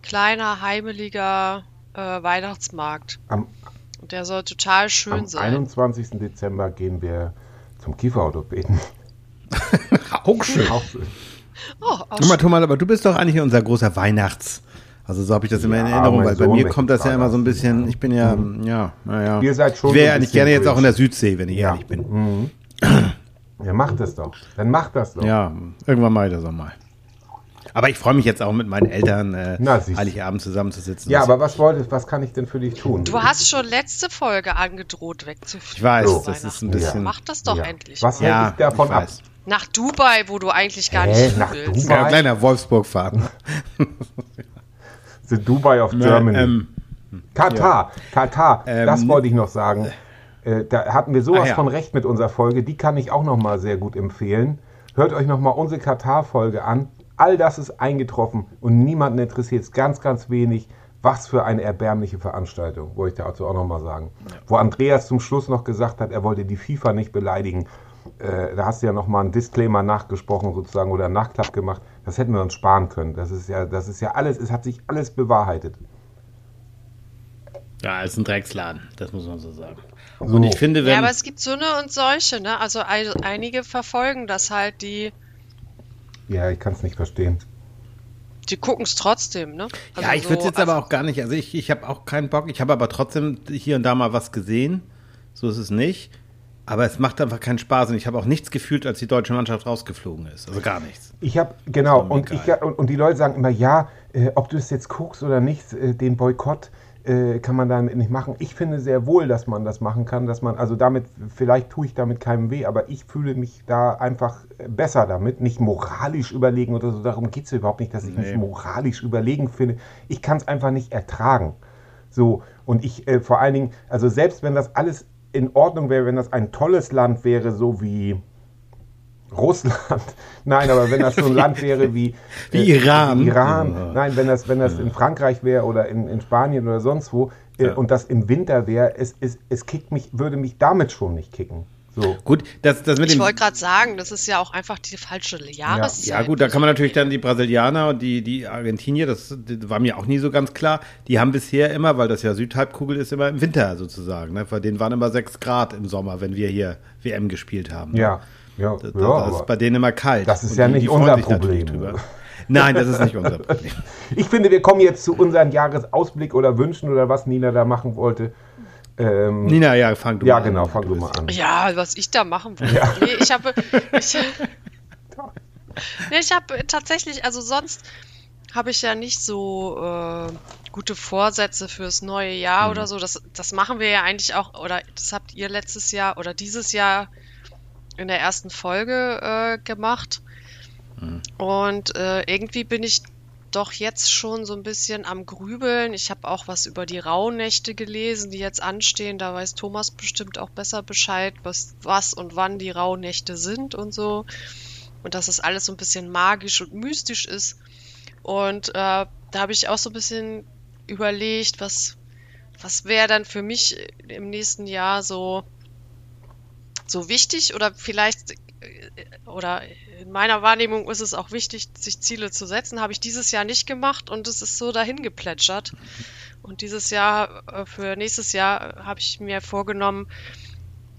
kleiner, heimeliger äh, Weihnachtsmarkt. Am, Und der soll total schön am sein. 21. Dezember gehen wir zum Kieferorthopäden. Auch schön. Auch schön. Oh, auch Guck mal, Thomas, aber du bist doch eigentlich unser großer Weihnachts... Also so habe ich das immer in Ja, Erinnerung, weil bei Sohn mir kommt das ja immer so ein bisschen, ich bin ja, ja, naja. Ihr seid schon Ich wäre ja bisschen gerne jetzt auch in der. Südsee, wenn ich Ja. ehrlich bin. Ja, macht das doch. Dann macht das doch. Ja, irgendwann mal das auch mal. Aber ich freue mich jetzt auch mit meinen Eltern äh, Na. Heiligabend zusammenzusitzen. Ja, aber was wolltest, was kann ich denn für dich tun? Du hast schon letzte Folge angedroht wegzufliegen. ich weiß, das ist ein bisschen... Mach das doch Ja. endlich. Was hält Ja, dich davon ab? Nach Dubai, wo du eigentlich gar Hä? nicht Nach willst. Dubai? Ja, kleiner Wolfsburg fahren. The Dubai of Germany. ähm, Katar, Katar, Ähm, das wollte ich noch sagen. Äh, da hatten wir sowas ja. von recht mit unserer Folge. Die kann ich auch noch mal sehr gut empfehlen. Hört euch noch mal unsere Katar-Folge an. All das ist eingetroffen und niemanden interessiert es ganz, ganz wenig. Was für eine erbärmliche Veranstaltung, wollte ich dazu auch noch mal sagen. Wo Andreas zum Schluss noch gesagt hat, er wollte die FIFA nicht beleidigen. Äh, da hast du ja noch mal einen Disclaimer nachgesprochen sozusagen oder einen Nachklapp gemacht. Das hätten wir uns sparen können. Das ist ja, das ist ja alles, es hat sich alles bewahrheitet. Ja, es ist ein Drecksladen, das muss man so sagen. So. Und ich finde, wenn. Ja, aber es gibt so eine und solche, ne? Also ein, einige verfolgen das halt, die, Ja, ich kann es nicht verstehen. die gucken es trotzdem, ne? Also ja, ich würde so jetzt aber einfach- auch gar nicht. Also ich, ich habe auch keinen Bock. Ich habe aber trotzdem hier und da mal was gesehen. So ist es nicht. Aber es macht einfach keinen Spaß und ich habe auch nichts gefühlt, als die deutsche Mannschaft rausgeflogen ist. Also gar nichts. Ich habe, genau, und, ich, und, und die Leute sagen immer, ja, äh, ob du es jetzt guckst oder nicht, äh, den Boykott äh, kann man damit nicht machen. Ich finde sehr wohl, dass man das machen kann, dass man, also damit, vielleicht tue ich damit keinem weh, aber ich fühle mich da einfach besser damit, nicht moralisch überlegen oder so, darum geht es überhaupt nicht, dass ich mich Nee. moralisch überlegen finde. Ich kann es einfach nicht ertragen. So, und ich äh, vor allen Dingen, also selbst wenn das alles in Ordnung wäre, wenn das ein tolles Land wäre, so wie Russland. Nein, aber wenn das so ein Land wäre wie, Wie äh, Iran. Wie Iran. Ja. Nein, wenn das, wenn das in Frankreich wäre oder in, in Spanien oder sonst wo äh, Ja. und das im Winter wäre, es, es, es kickt mich, würde mich damit schon nicht kicken. So. Gut, das, das mit Ich wollte gerade sagen, das ist ja auch einfach die falsche Jahreszeit. Ja, gut, da kann man natürlich dann die Brasilianer und die, die Argentinier, das, das war mir auch nie so ganz klar. Die haben bisher immer, weil das ja Südhalbkugel ist, immer im Winter sozusagen. Ne? Bei denen waren immer 6 Grad im Sommer, wenn wir hier WM gespielt haben. Ja, ja, Das, ja, das ist bei denen immer kalt. Das ist Und ja die- nicht die unser Problem. drüber. Nein, das ist nicht unser Problem. ich finde, wir kommen jetzt zu unserem Jahresausblick oder Wünschen oder was Nina da machen wollte. Ähm, Nina, ja, fang du ja, mal an. genau, fang du mal an. Ja, was ich da machen will. Nee, ich habe. Ich, nee, ich habe tatsächlich, also sonst habe ich ja nicht so äh, gute Vorsätze fürs neue Jahr oder so. Das, das machen wir ja eigentlich auch, oder das habt ihr letztes Jahr oder dieses Jahr in der ersten Folge äh, gemacht. Und äh, irgendwie bin ich doch jetzt schon so ein bisschen am Grübeln. Ich habe auch was über die Rauhnächte gelesen, die jetzt anstehen. Da weiß Thomas bestimmt auch besser Bescheid, was, was und wann die Rauhnächte sind und so. Und dass es alles so ein bisschen magisch und mystisch ist. Und äh, da habe ich auch so ein bisschen überlegt, was, was wäre dann für mich im nächsten Jahr so, so wichtig oder vielleicht äh, oder in meiner Wahrnehmung ist es auch wichtig, sich Ziele zu setzen. Habe ich dieses Jahr nicht gemacht und es ist so dahin geplätschert. Und dieses Jahr, äh, für nächstes Jahr, äh, habe ich mir vorgenommen,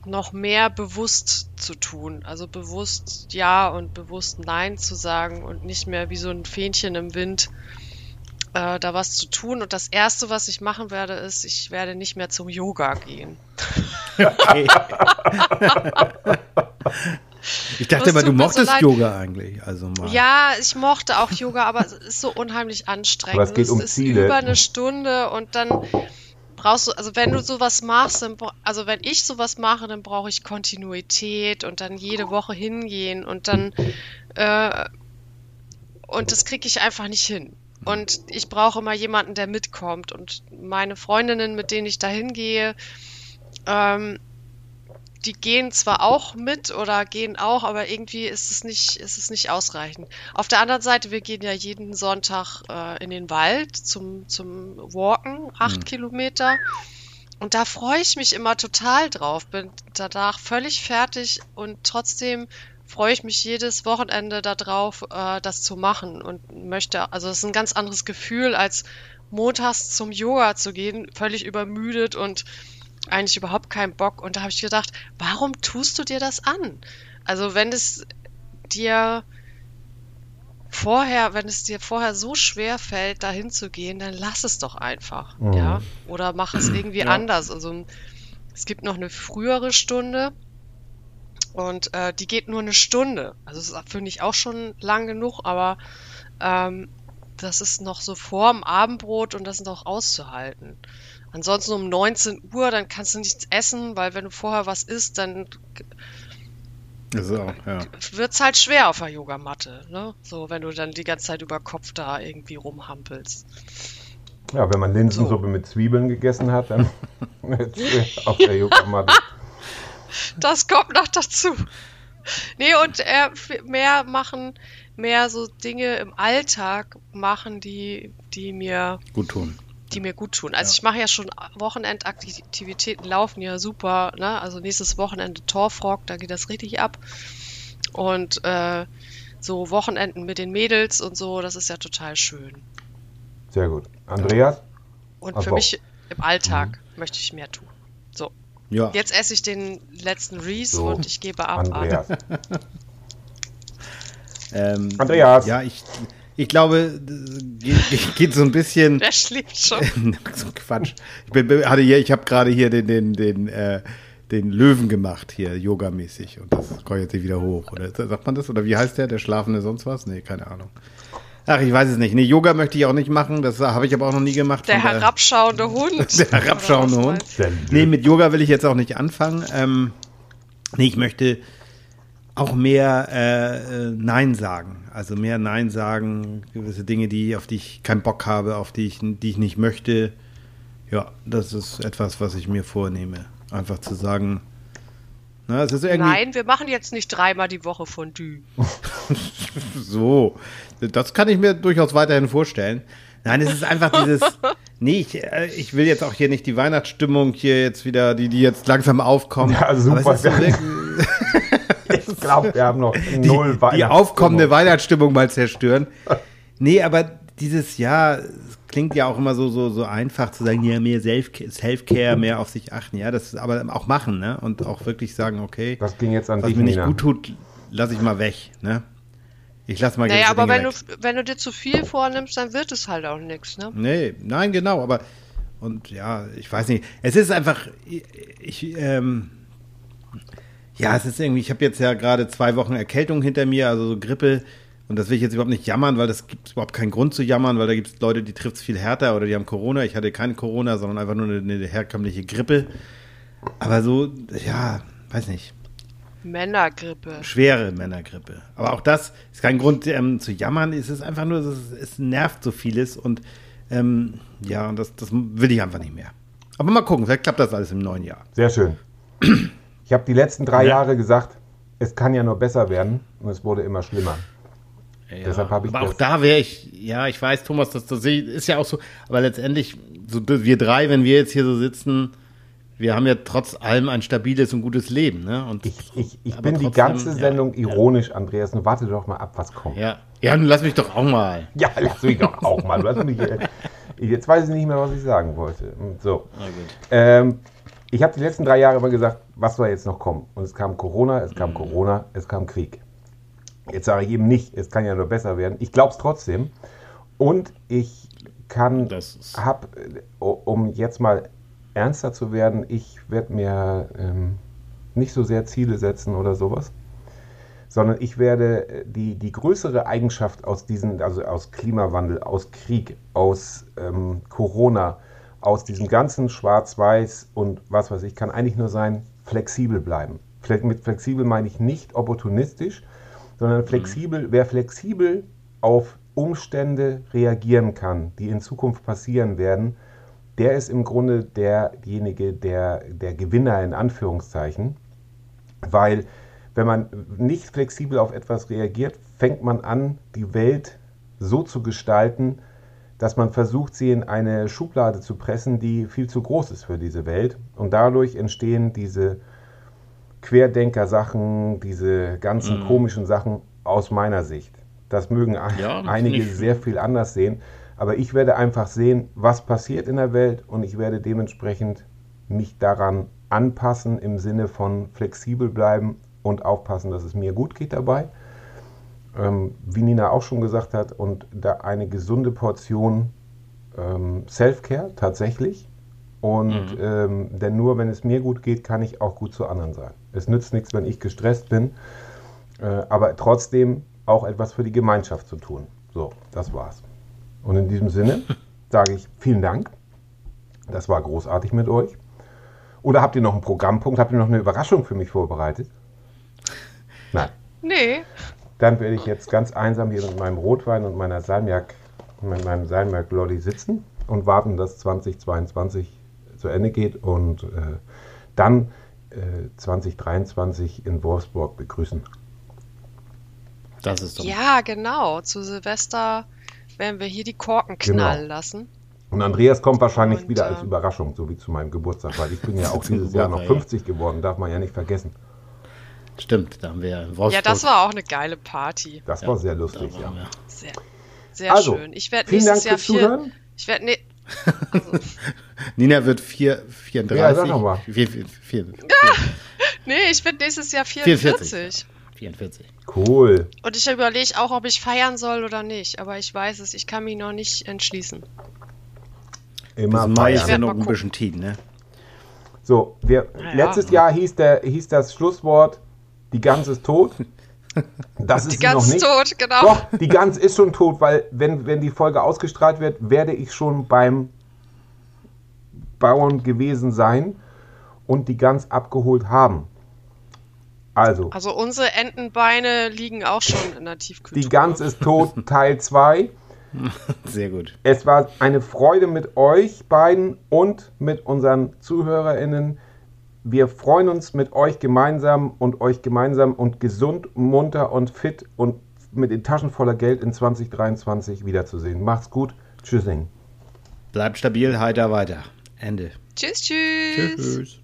noch mehr bewusst zu tun. Also bewusst Ja und bewusst Nein zu sagen und nicht mehr wie so ein Fähnchen im Wind äh, da was zu tun. Und das Erste, was ich machen werde, ist, ich werde nicht mehr zum Yoga gehen. Ich dachte Das immer, du so mochtest leid. Yoga eigentlich. Also mal. Ja, ich mochte auch Yoga, aber es ist so unheimlich anstrengend. Aber es geht um ist Ziele. über eine Stunde und dann brauchst du, also wenn du sowas machst, dann, also wenn ich sowas mache, dann brauche ich Kontinuität und dann jede Woche hingehen und dann äh, und das kriege ich einfach nicht hin. Und ich brauche immer jemanden, der mitkommt. Und meine Freundinnen, mit denen ich da hingehe, ähm, die gehen zwar auch mit oder gehen auch, aber irgendwie ist es nicht, ist es nicht ausreichend. Auf der anderen Seite, wir gehen ja jeden Sonntag äh, in den Wald zum, zum Walken, acht Kilometer. Und da freue ich mich immer total drauf. Bin danach völlig fertig und trotzdem freue ich mich jedes Wochenende darauf, äh, das zu machen und möchte, also es ist ein ganz anderes Gefühl, als montags zum Yoga zu gehen, völlig übermüdet und eigentlich überhaupt keinen Bock. Und da habe ich gedacht, warum tust du dir das an? Also wenn es dir vorher, wenn es dir vorher so schwer fällt, dahin zu gehen, dann lass es doch einfach, Mhm. ja. Oder mach es irgendwie Ja. anders. Also es gibt noch eine frühere Stunde und äh, die geht nur eine Stunde. Also das ist, finde ich auch schon lang genug, aber ähm, das ist noch so vorm Abendbrot und das ist noch auszuhalten. Ansonsten um 19 Uhr, dann kannst du nichts essen, weil wenn du vorher was isst, dann So, ja. wird's halt schwer auf der Yogamatte, ne? So, wenn du dann die ganze Zeit über Kopf da irgendwie rumhampelst. Ja, wenn man Linsensuppe mit Zwiebeln gegessen hat, dann wird's schwer auf der Yogamatte. Das kommt noch dazu. Nee, und äh, mehr machen, mehr so Dinge im Alltag machen, die, die mir, Gut tun. die mir gut tun. Also ich mache ja schon Wochenendaktivitäten laufen ja super, ne? Also nächstes Wochenende Torfrock, da geht das richtig ab. Und äh, so Wochenenden mit den Mädels und so, das ist ja total schön. Sehr gut. Andreas? Und für so. mich im Alltag möchte ich mehr tun. So, Ja. jetzt esse ich den letzten Reese So, und ich gebe ab Andreas. an. Ähm, Andreas. Ja, ich, ich glaube, geht, geht- geht so ein bisschen. Der schläft schon. so Quatsch. Ich, bin, hatte hier, ich habe gerade hier den, den, den, äh, den Löwen gemacht, hier, yogamäßig. Und das kommt jetzt hier wieder hoch. Oder sagt man das? Oder wie heißt der? Der Schlafende sonst was? Nee, keine Ahnung. Ach, ich weiß es nicht. Nee, Yoga möchte ich auch nicht machen. Das habe ich aber auch noch nie gemacht. Der Von herabschauende Hund. Der herabschauende Hund. Nee, mit Yoga will ich jetzt auch nicht anfangen. Ähm, nee, ich möchte auch mehr äh, äh, Nein sagen. Also mehr Nein sagen, gewisse Dinge, die, auf die ich keinen Bock habe, auf die ich, die ich nicht möchte. Ja, das ist etwas, was ich mir vornehme. Einfach zu sagen, na, Nein, wir machen jetzt nicht dreimal die Woche Fondue. so. Das kann ich mir durchaus weiterhin vorstellen. Nein, es ist einfach dieses. Nee, ich, äh, ich will jetzt auch hier nicht die Weihnachtsstimmung hier jetzt wieder, die, die jetzt langsam aufkommt. Ja, super. Aber es ist so Ich glaube, wir haben noch die, null die Weihnachtsstimmung. aufkommende Weihnachtsstimmung mal zerstören. Nee, aber dieses Jahr es klingt ja auch immer so, so, so einfach zu sagen, ja, mehr Self- Self-Care, mehr auf sich achten. Ja, das aber auch machen, ne? Und auch wirklich sagen, okay, Das ging jetzt an was dich, mir nicht Nina. gut tut, lasse ich mal weg, ne? Ich lasse mal Naja, aber wenn weg. du, wenn du dir zu viel vornimmst, dann wird es halt auch nichts, ne? Nee, nein, genau, aber und ja, ich weiß nicht. Es ist einfach, ich, ich ähm, ja, es ist irgendwie, ich habe jetzt ja gerade zwei Wochen Erkältung hinter mir, also so Grippe. Und das will ich jetzt überhaupt nicht jammern, weil das gibt überhaupt keinen Grund zu jammern, weil da gibt es Leute, die trifft es viel härter oder die haben Corona. Ich hatte keine Corona, sondern einfach nur eine, eine herkömmliche Grippe. Aber so, ja, weiß nicht Männergrippe. schwere Männergrippe. Aber auch das ist kein Grund ähm, zu jammern. Es ist einfach nur, es, es nervt so vieles und ähm, ja, und das, das will ich einfach nicht mehr. Aber mal gucken, vielleicht klappt das alles im neuen Jahr. Sehr schön. Ich habe die letzten drei Ja. Jahre gesagt, es kann ja nur besser werden und es wurde immer schlimmer. Deshalb habe ich aber auch das- da wäre ich, ja, ich weiß, Thomas, das, das ist ja auch so, aber letztendlich, so wir drei, wenn wir jetzt hier so sitzen, wir haben ja trotz allem ein stabiles und gutes Leben, ne? Und Ich, ich, ich bin die trotzdem, ganze ja, Sendung ironisch, Andreas. Nun warte doch mal ab, was kommt. Ja, ja, nun lass mich doch auch mal. Ja, lass mich doch auch mal. Mich, jetzt weiß ich nicht mehr, was ich sagen wollte. So. Na gut. Ähm, ich habe die letzten drei Jahre immer gesagt, was soll jetzt noch kommen? Und es kam Corona, es kam Corona, es kam Krieg. Jetzt sage ich eben nicht, es kann ja nur besser werden. Ich glaube es trotzdem. Und ich kann, Das ist- hab, äh, um jetzt mal ernster zu werden, ich werde mir ähm, nicht so sehr Ziele setzen oder sowas, sondern ich werde äh, die, die größere Eigenschaft aus diesen, also aus Klimawandel, aus Krieg, aus ähm, Corona, aus diesem ganzen Schwarz-Weiß und was weiß ich, kann eigentlich nur sein, flexibel bleiben. Mit flexibel meine ich nicht opportunistisch, sondern flexibel, wer flexibel auf Umstände reagieren kann, die in Zukunft passieren werden, der ist im Grunde derjenige, der, der Gewinner in Anführungszeichen. Weil wenn man nicht flexibel auf etwas reagiert, fängt man an, die Welt so zu gestalten, dass man versucht, sie in eine Schublade zu pressen, die viel zu groß ist für diese Welt. Und dadurch entstehen diese Querdenker-Sachen, diese ganzen komischen Sachen aus meiner Sicht. Das mögen Ja, das einige sehr viel anders sehen. Aber ich werde einfach sehen, was passiert in der Welt und ich werde dementsprechend mich daran anpassen im Sinne von flexibel bleiben und aufpassen, dass es mir gut geht dabei. Ähm, wie Nina auch schon gesagt hat, und da eine gesunde Portion ähm, Self-Care tatsächlich. Und ähm, denn nur wenn es mir gut geht, kann ich auch gut zu anderen sein. Es nützt nichts, wenn ich gestresst bin, äh, aber trotzdem auch etwas für die Gemeinschaft zu tun. So, das war's. Und in diesem Sinne sage ich vielen Dank. Das war großartig mit euch. Oder habt ihr noch einen Programmpunkt? Habt ihr noch eine Überraschung für mich vorbereitet? Nein. Nee, Dann werde ich jetzt ganz einsam hier mit meinem Rotwein und meiner Salmiak, mit meinem Salmiak Lolli sitzen und warten, dass 2022 zu Ende geht und äh, dann äh, 2023 in Wolfsburg begrüßen. Das ist doch. ja, genau. Zu Silvester werden wir hier die Korken Genau. knallen lassen. Und Andreas kommt wahrscheinlich Und, wieder als Überraschung, so wie zu meinem Geburtstag, weil ich bin ja auch dieses Jahr noch Ja. 50 geworden, darf man ja nicht vergessen. Stimmt, da haben wir ja in Wolfsburg. Ja, das war auch eine geile Party. Das Ja, war sehr lustig, ja. wir. Sehr, sehr Also, schön. Ich werde Vielen Dank nächstes Jahr vier. Zuhören. Ich werde ne, Nina wird vier, 34. Ja, sag noch mal. Vier, vier, vier, nee, ich werde nächstes Jahr 44. 44. 44. Cool. Und ich überlege auch, ob ich feiern soll oder nicht. Aber ich weiß es, ich kann mich noch nicht entschließen. Immer Mai ist feiern. ja noch ein bisschen Team, ne? So, wir, Ja. letztes Jahr hieß, der, hieß das Schlusswort, die Gans ist tot. Das ist Die sie noch nicht. tot, genau. Doch, die Gans ist schon tot, weil wenn, wenn die Folge ausgestrahlt wird, werde ich schon beim Bauern gewesen sein und die Gans abgeholt haben. Also, Also unsere Entenbeine liegen auch schon in der Tiefkühltruhe. die Gans ist tot, Teil 2. Sehr gut. Es war eine Freude mit euch beiden und mit unseren ZuhörerInnen. Wir freuen uns mit euch gemeinsam und euch gemeinsam und gesund, munter und fit und mit den Taschen voller Geld in 2023 wiederzusehen. Macht's gut. Tschüssing. Bleibt stabil, heiter weiter. Ende. Tschüss, tschüss. Tschüss.